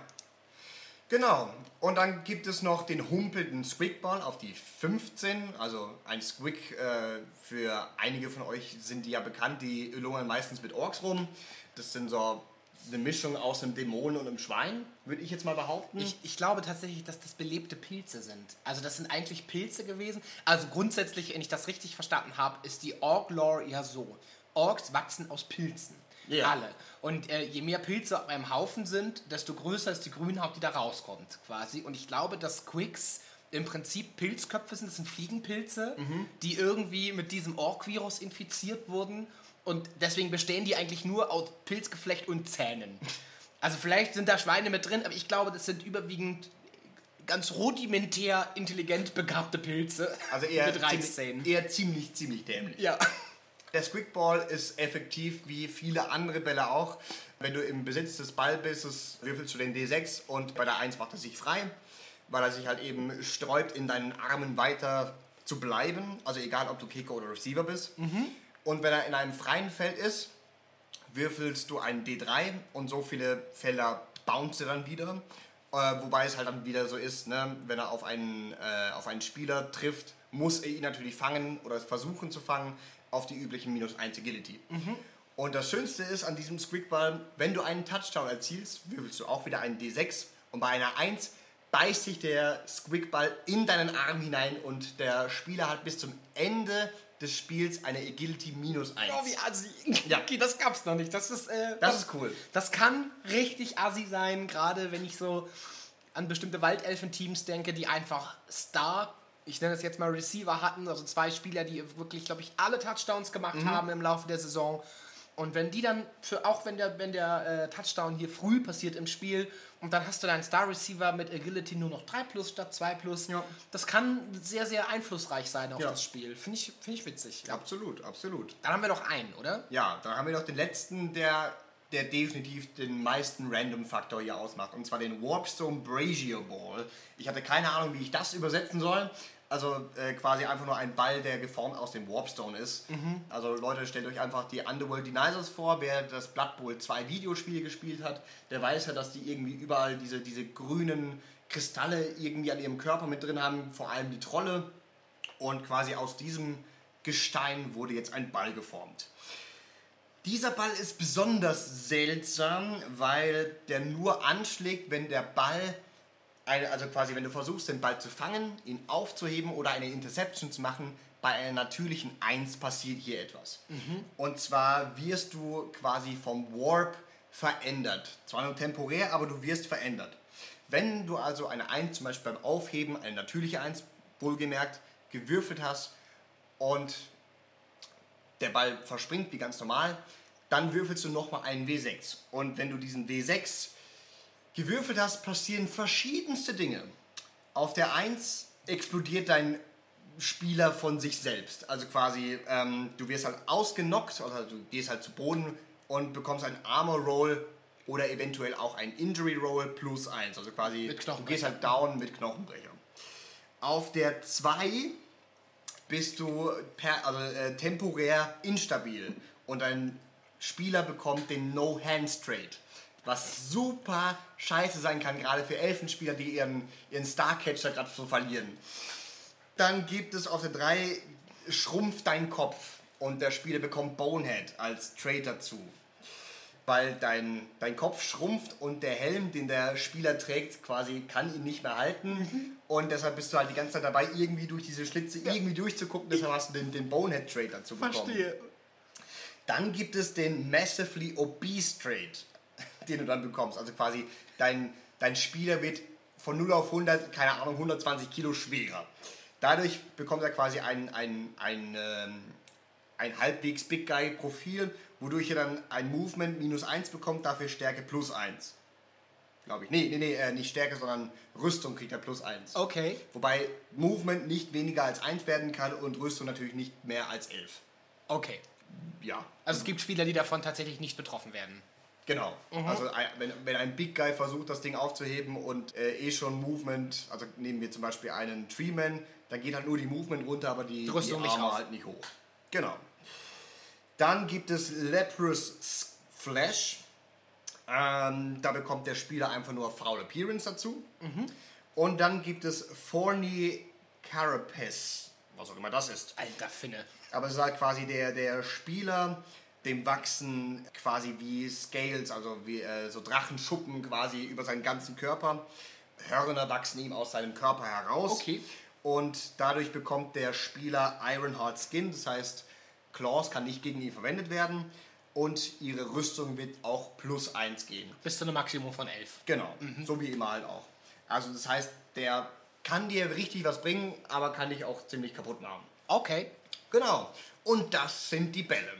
Genau. Und dann gibt es noch den humpelnden Squigball auf die 15. Also ein Squig, äh, für einige von euch sind die ja bekannt, die lungern meistens mit Orks rum. Das sind so eine Mischung aus einem Dämon und einem Schwein, würde ich jetzt mal behaupten. Ich, ich glaube tatsächlich, dass das belebte Pilze sind. Also das sind eigentlich Pilze gewesen. Also grundsätzlich, wenn ich das richtig verstanden habe, ist die Orc-Lore ja so. Orks wachsen aus Pilzen. Ja. Alle. Und äh, je mehr Pilze auf einem Haufen sind, desto größer ist die Grünhaut, die da rauskommt, quasi. Und ich glaube, dass Quicks im Prinzip Pilzköpfe sind. Das sind Fliegenpilze, die irgendwie mit diesem Ork-Virus infiziert wurden. Und deswegen bestehen die eigentlich nur aus Pilzgeflecht und Zähnen. Also vielleicht sind da Schweine mit drin, aber ich glaube, das sind überwiegend ganz rudimentär intelligent begabte Pilze. also eher, mit ziemlich, Reichszähnen. eher ziemlich, ziemlich dämlich. Ja. Der Squigball ist effektiv wie viele andere Bälle auch. Wenn du im Besitz des Ball bist, würfelst du den D6 und bei der 1 macht er sich frei, weil er sich halt eben sträubt, in deinen Armen weiter zu bleiben. Also egal, ob du Kicker oder Receiver bist. Und wenn er in einem freien Feld ist, würfelst du einen D3 und so viele Felder bounce er dann wieder. Äh, wobei es halt dann wieder so ist, ne, wenn er auf einen, äh, auf einen Spieler trifft, muss er ihn natürlich fangen oder versuchen zu fangen auf die üblichen minus 1 Agility. Und das Schönste ist an diesem Squigball, wenn du einen Touchdown erzielst, würfelst du auch wieder einen D6 und bei einer 1 beißt sich der Squigball in deinen Arm hinein und der Spieler hat bis zum Ende des Spiels eine Agility minus 1. Oh, wie assi. Ja. Okay, das gab's noch nicht. Das ist, äh, Das ist cool. Das kann richtig assi sein, gerade wenn ich so an bestimmte Waldelfen-Teams denke, die einfach Star, ich nenne das jetzt mal Receiver hatten, also zwei Spieler, die wirklich, glaube ich, alle Touchdowns gemacht Mhm. haben im Laufe der Saison. Und wenn die dann, für, auch wenn der, wenn der äh, Touchdown hier früh passiert im Spiel und dann hast du deinen Star Receiver mit Agility nur noch 3 plus statt 2 plus, Ja. das kann sehr, sehr einflussreich sein auf Ja. das Spiel. Finde ich, find ich witzig. Absolut, absolut. Dann haben wir noch einen, oder? Ja, dann haben wir noch den letzten, der, der definitiv den meisten Random-Faktor hier ausmacht. Und zwar den Warpstone Brazier Ball. Ich hatte keine Ahnung, wie ich das übersetzen soll. Also äh, quasi einfach nur ein Ball, der geformt aus dem Warpstone ist. Also Leute, stellt euch einfach die Underworld Denisers vor. Wer das Blood Bowl 2 Videospiel gespielt hat, der weiß ja, dass die irgendwie überall diese, diese grünen Kristalle irgendwie an ihrem Körper mit drin haben. Vor allem die Trolle. Und quasi aus diesem Gestein wurde jetzt ein Ball geformt. Dieser Ball ist besonders seltsam, weil der nur anschlägt, wenn der Ball, eine, also quasi wenn du versuchst, den Ball zu fangen, ihn aufzuheben oder eine Interception zu machen, bei einer natürlichen 1 passiert hier etwas. Und zwar wirst du quasi vom Warp verändert. Zwar nur temporär, aber du wirst verändert. Wenn du also eine 1 zum Beispiel beim Aufheben, eine natürliche 1, wohlgemerkt, gewürfelt hast und der Ball verspringt wie ganz normal, dann würfelst du nochmal einen W6. Und wenn du diesen W6 gewürfelt hast, passieren verschiedenste Dinge. Auf der 1 explodiert dein Spieler von sich selbst. Also quasi, ähm, du wirst halt ausgenockt, also du gehst halt zu Boden und bekommst einen Armor Roll oder eventuell auch ein Injury Roll plus 1. Also quasi, du gehst halt down mit Knochenbrecher. Auf der 2 bist du per, also, äh, temporär instabil und dein Spieler bekommt den No-Hands-Trade. Was super scheiße sein kann, gerade für Elfenspieler, die ihren, ihren Starcatcher gerade so verlieren. Dann gibt es auf der 3 schrumpft dein Kopf und der Spieler bekommt Bonehead als Trade dazu. Weil dein, dein Kopf schrumpft und der Helm, den der Spieler trägt, quasi kann ihn nicht mehr halten. Und deshalb bist du halt die ganze Zeit dabei, irgendwie durch diese Schlitze irgendwie durchzugucken. Deshalb hast du den, den Bonehead Trade dazu bekommen. Dann gibt es den Massively Obese Trade, den du dann bekommst. Also quasi dein, dein Spieler wird von 0 auf 100, keine Ahnung, 120 Kilo schwerer. Dadurch bekommt er quasi ein, ein, ein, ähm, ein halbwegs Big Guy Profil, wodurch er dann ein Movement minus 1 bekommt, dafür Stärke plus 1. Glaube ich. Nee, nee, nee, äh, nicht Stärke, sondern Rüstung kriegt er plus 1. Okay. Wobei Movement nicht weniger als 1 werden kann und Rüstung natürlich nicht mehr als 11. Okay. Ja, Also es gibt Spieler, die davon tatsächlich nicht betroffen werden. Genau. Also ein, wenn, wenn ein Big Guy versucht, das Ding aufzuheben und äh, eh schon Movement, also nehmen wir zum Beispiel einen Treeman, dann geht halt nur die Movement runter, aber die, Die Rüstung die nicht halt nicht hoch. Genau. Dann gibt es Leprous Flash. Ähm, da bekommt der Spieler einfach nur Foul Appearance dazu. Mhm. Und dann gibt es Thorny Carapace, was auch immer das ist. Alter Finne. Aber es ist halt quasi der, der Spieler, dem wachsen quasi wie Scales, also wie äh, so Drachenschuppen quasi über seinen ganzen Körper. Hörner wachsen ihm aus seinem Körper heraus. Okay. Und dadurch bekommt der Spieler Ironheart Skin, das heißt, Claws kann nicht gegen ihn verwendet werden. Und ihre Rüstung wird auch plus 1 gehen. Bis zu einem Maximum von 11. Genau, so wie immer halt auch. Also das heißt, der kann dir richtig was bringen, aber kann dich auch ziemlich kaputt machen. Okay. Genau. Und das sind die Bälle.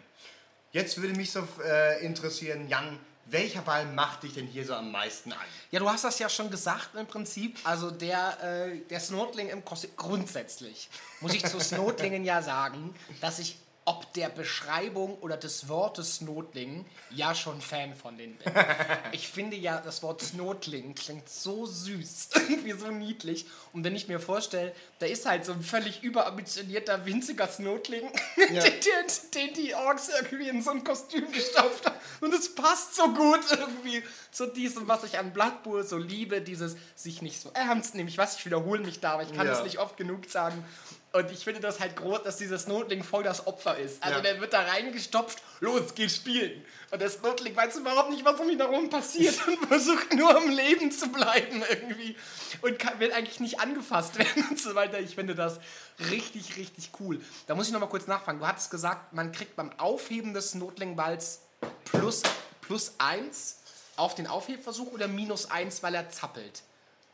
Jetzt würde mich so äh, interessieren, Jan, welcher Ball macht dich denn hier so am meisten an? Ja, du hast das ja schon gesagt im Prinzip. Also der, äh, der Snotling im Kostüm. Grundsätzlich muss ich zu Snotlingen ja sagen, dass ich ob der Beschreibung oder des Wortes Snotling ja schon Fan von denen bin. Ich finde ja, das Wort Snotling klingt so süß, irgendwie so niedlich. Und wenn ich mir vorstelle, da ist halt so ein völlig überambitionierter, winziger Snotling, den, den, den die Orks irgendwie in so ein Kostüm gestopft haben. Und es passt so gut irgendwie zu diesem, was ich an Blood Bowl so liebe, dieses sich nicht so ernst nehmen. Ich weiß, ich wiederhole mich da, aber ich kann Ja. es nicht oft genug sagen. Und ich finde das halt groß, dass dieser Snotling voll das Opfer ist. Also Ja. der wird da reingestopft, los, geht spielen. Und der Snotling weiß überhaupt nicht, was um ihn herum passiert und versucht nur am Leben zu bleiben irgendwie. Und kann, will eigentlich nicht angefasst werden und so weiter. Ich finde das richtig, richtig cool. Da muss ich nochmal kurz nachfragen. Du hattest gesagt, man kriegt beim Aufheben des Snotling-Balls plus, plus eins auf den Aufhebversuch oder minus eins, weil er zappelt.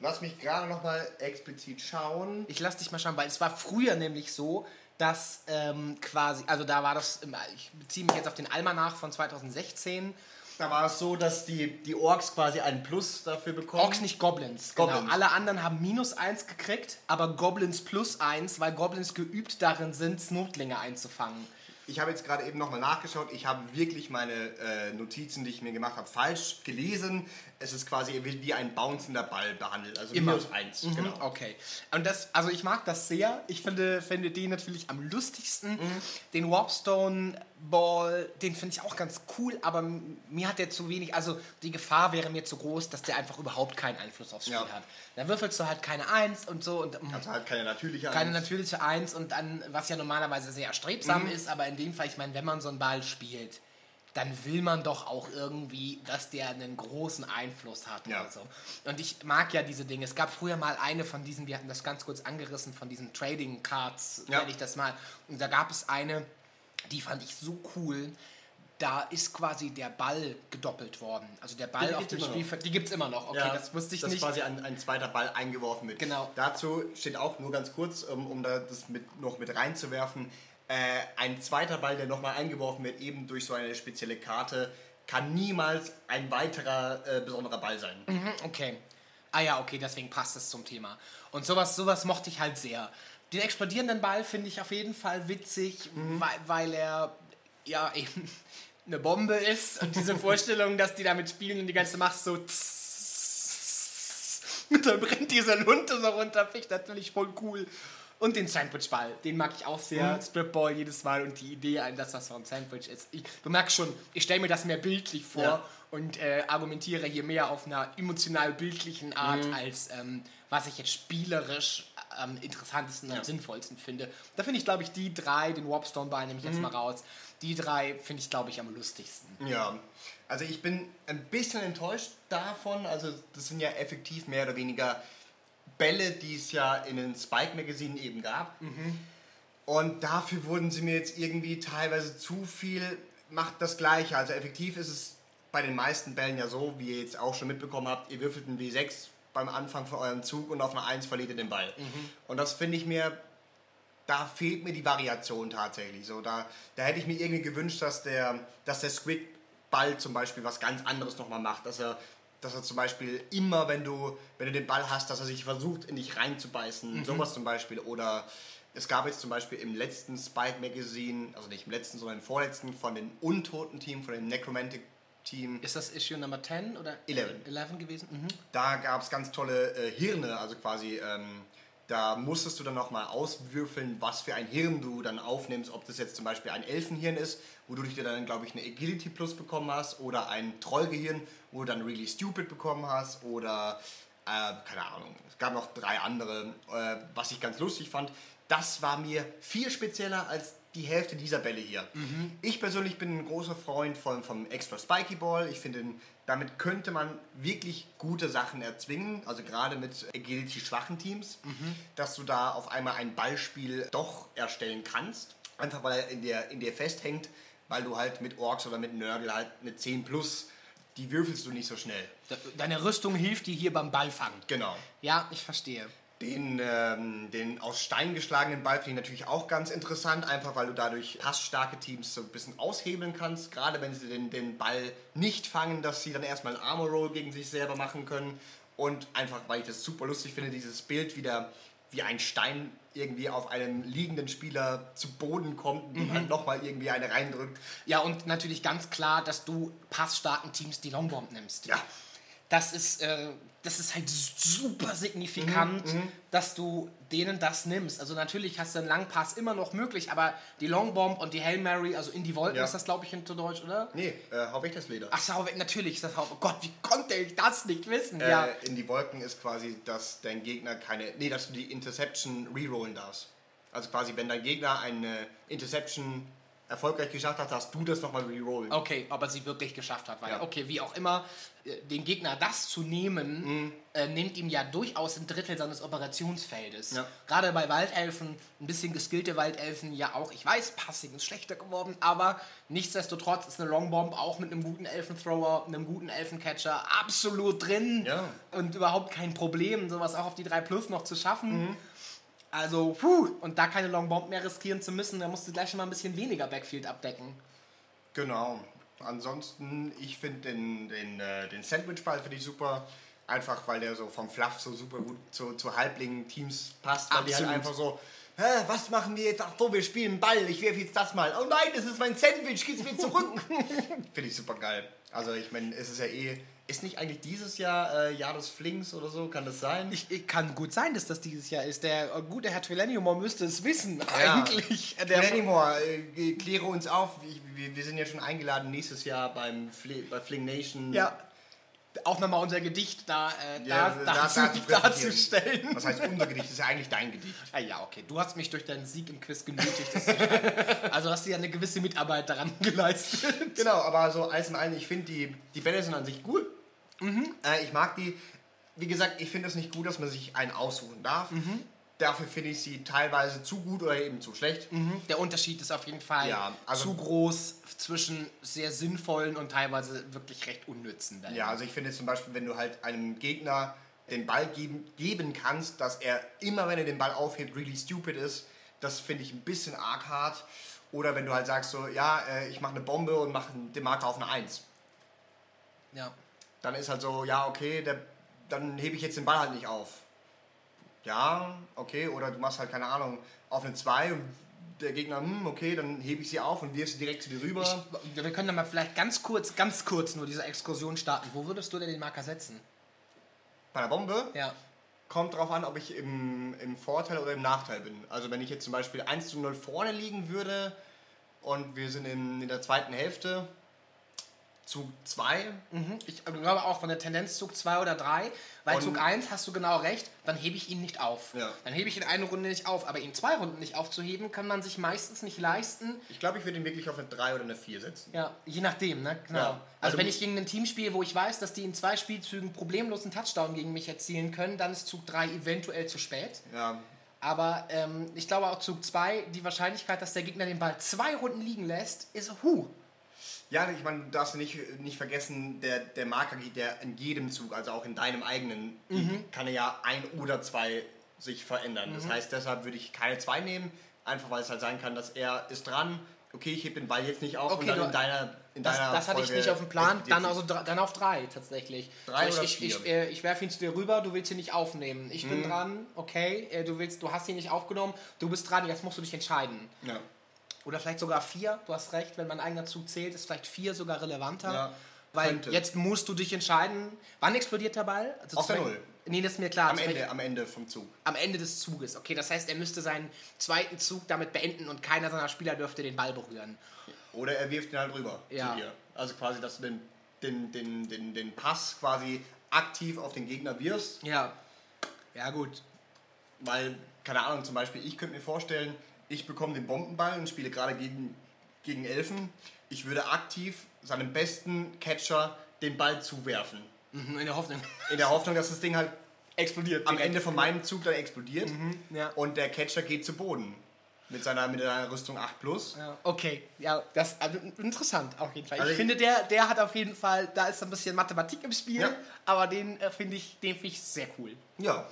Lass mich gerade noch mal explizit schauen. Ich lass dich mal schauen, weil es war früher nämlich so, dass ähm, quasi, also da war das, ich beziehe mich jetzt auf den Almanach von 2016, Da war es so, dass die, die Orks quasi einen Plus dafür bekommen. Orks nicht Goblins. Goblins. Genau. Alle anderen haben minus eins gekriegt, aber Goblins plus eins, weil Goblins geübt darin sind, Snotlinge einzufangen. Ich habe jetzt gerade eben nochmal nachgeschaut. Ich habe wirklich meine äh, Notizen, die ich mir gemacht habe, falsch gelesen. Es ist quasi wie ein bouncender Ball behandelt. Also Immer. minus eins. Mhm, Genau. Okay. Und das, also ich mag das sehr. Ich finde, finde den natürlich am lustigsten. Mhm. Den Warpstone Ball, den finde ich auch ganz cool, aber mir hat der zu wenig, also die Gefahr wäre mir zu groß, dass der einfach überhaupt keinen Einfluss aufs Spiel Ja. hat. Da würfelst du halt keine Eins und so und Also halt keine natürliche keine Eins. natürliche Eins und dann, was ja normalerweise sehr erstrebsam Mhm. ist, aber in dem Fall, ich meine, wenn man so einen Ball spielt, dann will man doch auch irgendwie, dass der einen großen Einfluss hat Ja. oder so. Und ich mag ja diese Dinge. Es gab früher mal eine von diesen, wir hatten das ganz kurz angerissen, von diesen Trading Cards, Ja. nenne ich das mal. Und da gab es eine, die fand ich so cool. Da ist quasi der Ball gedoppelt worden. Also der Ball Die auf dem. Spielfeld, die gibt es immer noch. Okay, Ja, das wusste ich dass nicht. quasi ein, ein zweiter Ball eingeworfen wird. Genau. Dazu steht auch nur ganz kurz, um, um da das mit, noch mit reinzuwerfen, äh, ein zweiter Ball, der nochmal eingeworfen wird, eben durch so eine spezielle Karte, kann niemals ein weiterer äh, besonderer Ball sein. Mhm, Okay. Ah ja, okay, deswegen passt es zum Thema. Und sowas, sowas mochte ich halt sehr. Den explodierenden Ball finde ich auf jeden Fall witzig, Mhm. weil, weil er ja eben eine Bombe ist und diese Vorstellung, dass die damit spielen und die ganze Macht so und dann brennt diese Lunte so runter, finde ich natürlich voll cool. Und den Sandwichball, den mag ich auch sehr. Mhm. Stripball jedes Mal und die Idee, dass das so ein Sandwich ist. Ich, du merkst schon, ich stelle mir das mehr bildlich vor Ja. und äh, argumentiere hier mehr auf einer emotional-bildlichen Art, Mhm. als ähm, was ich jetzt spielerisch am interessantesten und sinnvollsten finde. Da finde ich, glaube ich, die drei, den Warpstone-Ball nehme ich Mhm. jetzt mal raus, die drei finde ich, glaube ich, am lustigsten. Ja, also ich bin ein bisschen enttäuscht davon. Also das sind ja effektiv mehr oder weniger Bälle, die es ja in den Spike-Magazinen eben gab. Und dafür wurden sie mir jetzt irgendwie teilweise zu viel, macht das Gleiche. Also effektiv ist es bei den meisten Bällen ja so, wie ihr jetzt auch schon mitbekommen habt, ihr würfelt einen W6 beim Anfang von eurem Zug und auf eine 1 verliert ihr den Ball. Und das finde ich mir da fehlt mir die Variation tatsächlich. So, da, da hätte ich mir irgendwie gewünscht, dass der, dass der Squid-Ball zum Beispiel was ganz anderes nochmal macht. Dass er, dass er zum Beispiel immer, wenn du, wenn du den Ball hast, dass er sich versucht, in dich reinzubeißen. Sowas zum Beispiel. Oder es gab jetzt zum Beispiel im letzten Spike Magazine, also nicht im letzten, sondern im vorletzten, von den untoten Team, von dem Necromantic Team, Ist das Issue Nummer 10 oder 11. 11 gewesen? Mhm. da gab es ganz tolle äh, Hirne, also quasi, ähm, da musstest du dann nochmal auswürfeln, was für ein Hirn du dann aufnimmst, ob das jetzt zum Beispiel ein Elfenhirn ist, wodurch du dann, glaube ich, eine Agility Plus bekommen hast, oder ein Trollgehirn, wo du dann Really Stupid bekommen hast, oder, äh, keine Ahnung, es gab noch drei andere, äh, was ich ganz lustig fand. Das war mir viel spezieller als die Hälfte dieser Bälle hier. Ich persönlich bin ein großer Freund von, vom Extra Spiky Ball. Ich finde, damit könnte man wirklich gute Sachen erzwingen, also gerade mit Agility-schwachen Teams, dass du da auf einmal ein Ballspiel doch erstellen kannst. Einfach weil er in dir, in dir festhängt, weil du halt mit Orks oder mit Nörgel halt eine 10 plus, die würfelst du nicht so schnell. De- Deine Rüstung hilft dir hier beim Ballfang. Genau. Ja, ich verstehe. Den, ähm, den aus Stein geschlagenen Ball finde ich natürlich auch ganz interessant, einfach weil du dadurch passstarke Teams so ein bisschen aushebeln kannst. Gerade wenn sie den, den Ball nicht fangen, dass sie dann erstmal einen Armor Roll gegen sich selber machen können. Und einfach, weil ich das super lustig finde, dieses Bild wieder wie ein Stein irgendwie auf einem liegenden Spieler zu Boden kommt und ihm halt nochmal irgendwie eine reindrückt. Ja, und natürlich ganz klar, dass du passstarken Teams die Longbomb nimmst. Ja. Das ist, äh, das ist halt super signifikant, Mhm, dass du denen das nimmst. Also natürlich hast du einen Langpass immer noch möglich, aber die Longbomb und die Hail Mary, also in die Wolken Ja. ist das, glaube ich, in Deutsch, oder? Nee, äh, hau weg das Leder. Ach so, natürlich ist das Hau- Oh Gott, wie konnte ich das nicht wissen? Äh, ja. In die Wolken ist quasi, dass dein Gegner keine. Nee, dass du die Interception rerollen darfst. Also quasi, wenn dein Gegner eine Interception erfolgreich geschafft hat, darfst du das nochmal rerollen. Okay, ob er sie wirklich geschafft hat. Weil, Ja. okay, wie auch immer, äh, den Gegner das zu nehmen, Mhm. äh, nimmt ihm ja durchaus ein Drittel seines Operationsfeldes. Ja. Gerade bei Waldelfen, ein bisschen geskillte Waldelfen ja auch. Ich weiß, Passing ist schlechter geworden, aber nichtsdestotrotz ist eine Longbomb auch mit einem guten Elfenthrower, einem guten Elfencatcher absolut drin. Ja. Und überhaupt kein Problem, sowas auch auf die 3 Plus noch zu schaffen. Mhm. Also, puh, und da keine Longbomb mehr riskieren zu müssen, da musst du gleich schon mal ein bisschen weniger Backfield abdecken. Genau. Ansonsten, ich finde den, den, äh, den Sandwich-Ball finde ich super. Einfach weil der so vom Fluff so super gut zu, zu Halblingen-Teams passt. Weil die halt Absolut. einfach so, Hä, was machen wir jetzt? Ach so, wir spielen Ball, ich werfe jetzt das mal. Oh nein, das ist mein Sandwich, gib's mir zurück. finde ich super geil. Also ich meine, es ist ja eh Ist nicht eigentlich dieses Jahr äh, Jahr des Flings oder so? Kann das sein? Ich, ich, kann gut sein, dass das dieses Jahr ist. Der äh, gute Herr Trileniumor müsste es wissen, Ja. eigentlich. Der Flanimore, äh, kläre uns auf. Ich, wir, wir sind ja schon eingeladen nächstes Jahr beim Fli bei Fling Nation. ja, auch nochmal unser Gedicht da, äh, Ja, da, da- dazu, da darzustellen. Was heißt unser Gedicht? Das ist ja eigentlich dein Gedicht. Ah ja, okay. Du hast mich durch deinen Sieg im Quiz genötigt. Also hast du ja eine gewisse Mitarbeit daran geleistet. Genau, aber so alles in allem, ich finde die, die Bälle sind an sich gut. Äh, ich mag die. Wie gesagt, ich finde es nicht gut, dass man sich einen aussuchen darf. Dafür finde ich sie teilweise zu gut oder eben zu schlecht. Der Unterschied ist auf jeden Fall Ja, also- zu groß zwischen sehr sinnvollen und teilweise wirklich recht unnützen Bällen. Ja, also ich finde zum Beispiel, wenn du halt einem Gegner den Ball geben, geben kannst, dass er immer, wenn er den Ball aufhebt, really stupid ist, das finde ich ein bisschen arg hart. Oder wenn du halt sagst so, ja, äh, ich mache eine Bombe und mache den Marker auf eine 1. ja. Dann ist halt so, ja, okay, der, dann hebe ich jetzt den Ball halt nicht auf. Ja, okay, oder du machst halt, keine Ahnung, auf eine 2 und der Gegner, hm, okay, dann hebe ich sie auf und wirf sie direkt zu dir rüber. Ich, wir können dann mal vielleicht ganz kurz, ganz kurz nur diese Exkursion starten. Wo würdest du denn den Marker setzen? Bei der Bombe Ja. kommt drauf an, ob ich im, im Vorteil oder im Nachteil bin. Also wenn ich jetzt zum Beispiel 1 zu 0 vorne liegen würde und wir sind in, in der zweiten Hälfte, Zug 2, Mhm. Ich glaube auch von der Tendenz Zug 2 oder 3, weil Und- Zug 1 hast du genau recht, dann hebe ich ihn nicht auf. Ja. Dann hebe ich ihn eine Runde nicht auf, aber ihn zwei Runden nicht aufzuheben, kann man sich meistens nicht leisten. ich glaube, ich würde ihn wirklich auf eine 3 oder eine 4 setzen. Ja, je nachdem, ne? Genau. Ja. Also, Also- wenn ich gegen ein Team spiele, wo ich weiß, dass die in zwei Spielzügen problemlos einen Touchdown gegen mich erzielen können, dann ist Zug 3 eventuell zu spät. Ja, Aber ähm, ich glaube auch Zug 2, die Wahrscheinlichkeit, dass der Gegner den Ball zwei Runden liegen lässt, ist hu. Ja, ich meine, du darfst nicht, nicht vergessen, der, der Marker geht ja in jedem Zug, also auch in deinem eigenen, kann er ja ein oder zwei sich verändern. Das heißt, deshalb würde ich keine zwei nehmen, einfach weil es halt sein kann, dass er ist dran, okay, ich heb den Ball jetzt nicht auf Okay, und dann du- in deiner, in Das, deiner das hatte ich Folge nicht auf dem Plan, dann, also, dann auf drei tatsächlich. Drei so, oder ich, ich, ich, äh, ich werfe ihn zu dir rüber, du willst ihn nicht aufnehmen. Ich Mhm. bin dran, okay, äh, du, willst, du hast ihn nicht aufgenommen, du bist dran, jetzt musst du dich entscheiden. Ja. Oder vielleicht sogar vier, du hast recht, wenn mein eigener Zug zählt, ist vielleicht vier sogar relevanter. Ja, weil könnte. jetzt musst du dich entscheiden, wann explodiert der Ball? Also Auf der Null. Nee, das ist mir klar. Am Ende, am Ende vom Zug. am Ende des Zuges. Okay, das heißt, er müsste seinen zweiten Zug damit beenden und keiner seiner Spieler dürfte den Ball berühren. Oder er wirft ihn halt rüber Ja. zu dir. Also quasi, dass du den, den, den, den, den Pass quasi aktiv auf den Gegner wirfst. Ja. Ja, gut. Weil, keine Ahnung, zum Beispiel, ich könnte mir vorstellen, ich bekomme den Bombenball und spiele gerade gegen, gegen Elfen. Ich würde aktiv seinem besten Catcher den Ball zuwerfen. Mhm, In der Hoffnung. In der Hoffnung, dass das Ding halt Explodiert. am Ende von meinem Zug dann explodiert ja. und der Catcher geht zu Boden. Mit seiner, mit seiner Rüstung 8 Plus. Ja, okay, ja, das also interessant auf jeden Fall. Also ich ich- finde, der, der hat auf jeden Fall, da ist ein bisschen Mathematik im Spiel, Ja. aber den äh, finde ich, den finde ich sehr cool. Ja.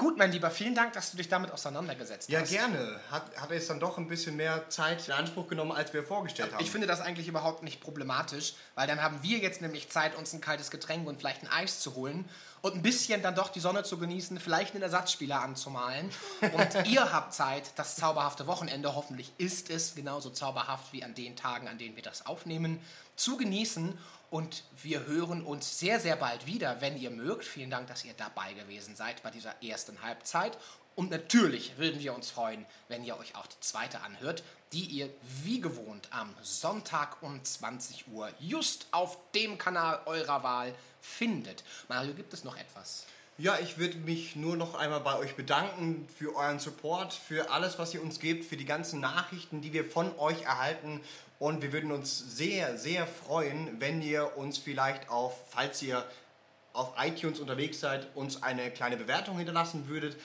Gut, mein Lieber, vielen Dank, dass du dich damit auseinandergesetzt Ja, hast. gerne. Hat, hat es dann doch ein bisschen mehr Zeit in Anspruch genommen, als wir vorgestellt haben. Ich finde das eigentlich überhaupt nicht problematisch, weil dann haben wir jetzt nämlich Zeit, uns ein kaltes Getränk und vielleicht ein Eis zu holen und ein bisschen dann doch die Sonne zu genießen, vielleicht einen Ersatzspieler anzumalen. Und ihr habt Zeit, das zauberhafte Wochenende, hoffentlich ist es genauso zauberhaft wie an den Tagen, an denen wir das aufnehmen, zu genießen. Und wir hören uns sehr, sehr bald wieder, wenn ihr mögt. Vielen Dank, dass ihr dabei gewesen seid bei dieser ersten Halbzeit. Und natürlich würden wir uns freuen, wenn ihr euch auch die zweite anhört, die ihr wie gewohnt am Sonntag um 20 Uhr just auf dem Kanal eurer Wahl findet. Mario, gibt es noch etwas? Ja, ich würde mich nur noch einmal bei euch bedanken für euren Support, für alles, was ihr uns gebt, für die ganzen Nachrichten, die wir von euch erhalten. Und wir würden uns sehr, sehr freuen, wenn ihr uns vielleicht auf, falls ihr auf iTunes unterwegs seid, uns eine kleine Bewertung hinterlassen würdet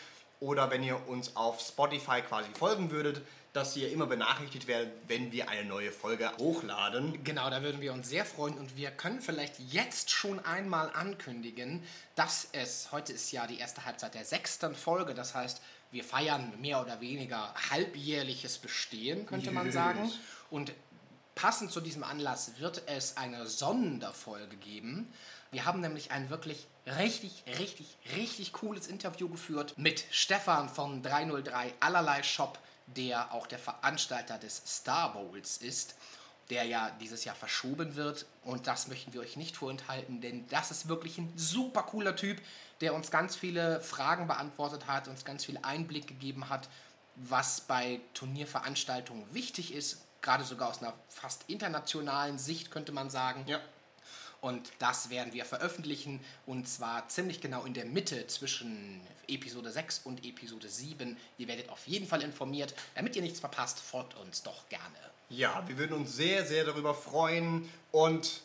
oder wenn ihr uns auf Spotify quasi folgen würdet, dass ihr immer benachrichtigt werdet, wenn wir eine neue Folge hochladen. Genau, da würden wir uns sehr freuen und wir können vielleicht jetzt schon einmal ankündigen, dass es, heute ist ja die erste Halbzeit der sechsten Folge, das heißt, wir feiern mehr oder weniger halbjährliches Bestehen, könnte man sagen. Und passend zu diesem Anlass wird es eine Sonderfolge geben. Wir haben nämlich ein wirklich richtig, richtig, richtig cooles Interview geführt mit Stefan von 303 Allerlei Shop, der auch der Veranstalter des Star Bowls ist. der ja dieses Jahr verschoben wird. Und das möchten wir euch nicht vorenthalten, denn das ist wirklich ein super cooler Typ, der uns ganz viele Fragen beantwortet hat, uns ganz viel Einblick gegeben hat, was bei Turnierveranstaltungen wichtig ist, gerade sogar aus einer fast internationalen Sicht könnte man sagen. Ja. Und das werden wir veröffentlichen und zwar ziemlich genau in der Mitte zwischen Episode 6 und Episode 7. Ihr werdet auf jeden Fall informiert. Damit ihr nichts verpasst, folgt uns doch gerne. Ja, wir würden uns sehr, sehr darüber freuen und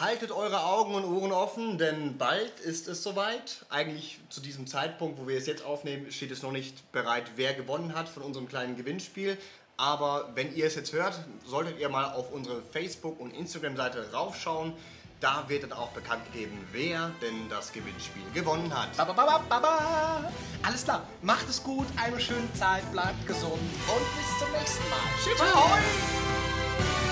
haltet eure Augen und Ohren offen, denn bald ist es soweit. Eigentlich zu diesem Zeitpunkt, wo wir es jetzt aufnehmen, steht es noch nicht bereit, wer gewonnen hat von unserem kleinen Gewinnspiel. Aber wenn ihr es jetzt hört, solltet ihr mal auf unsere Facebook- und Instagram-Seite raufschauen. Da wird dann auch bekannt gegeben, wer denn das Gewinnspiel gewonnen hat. Ba, ba, ba, ba, ba. Alles klar, macht es gut, eine schöne Zeit, bleibt gesund und bis zum nächsten Mal. Tschüss.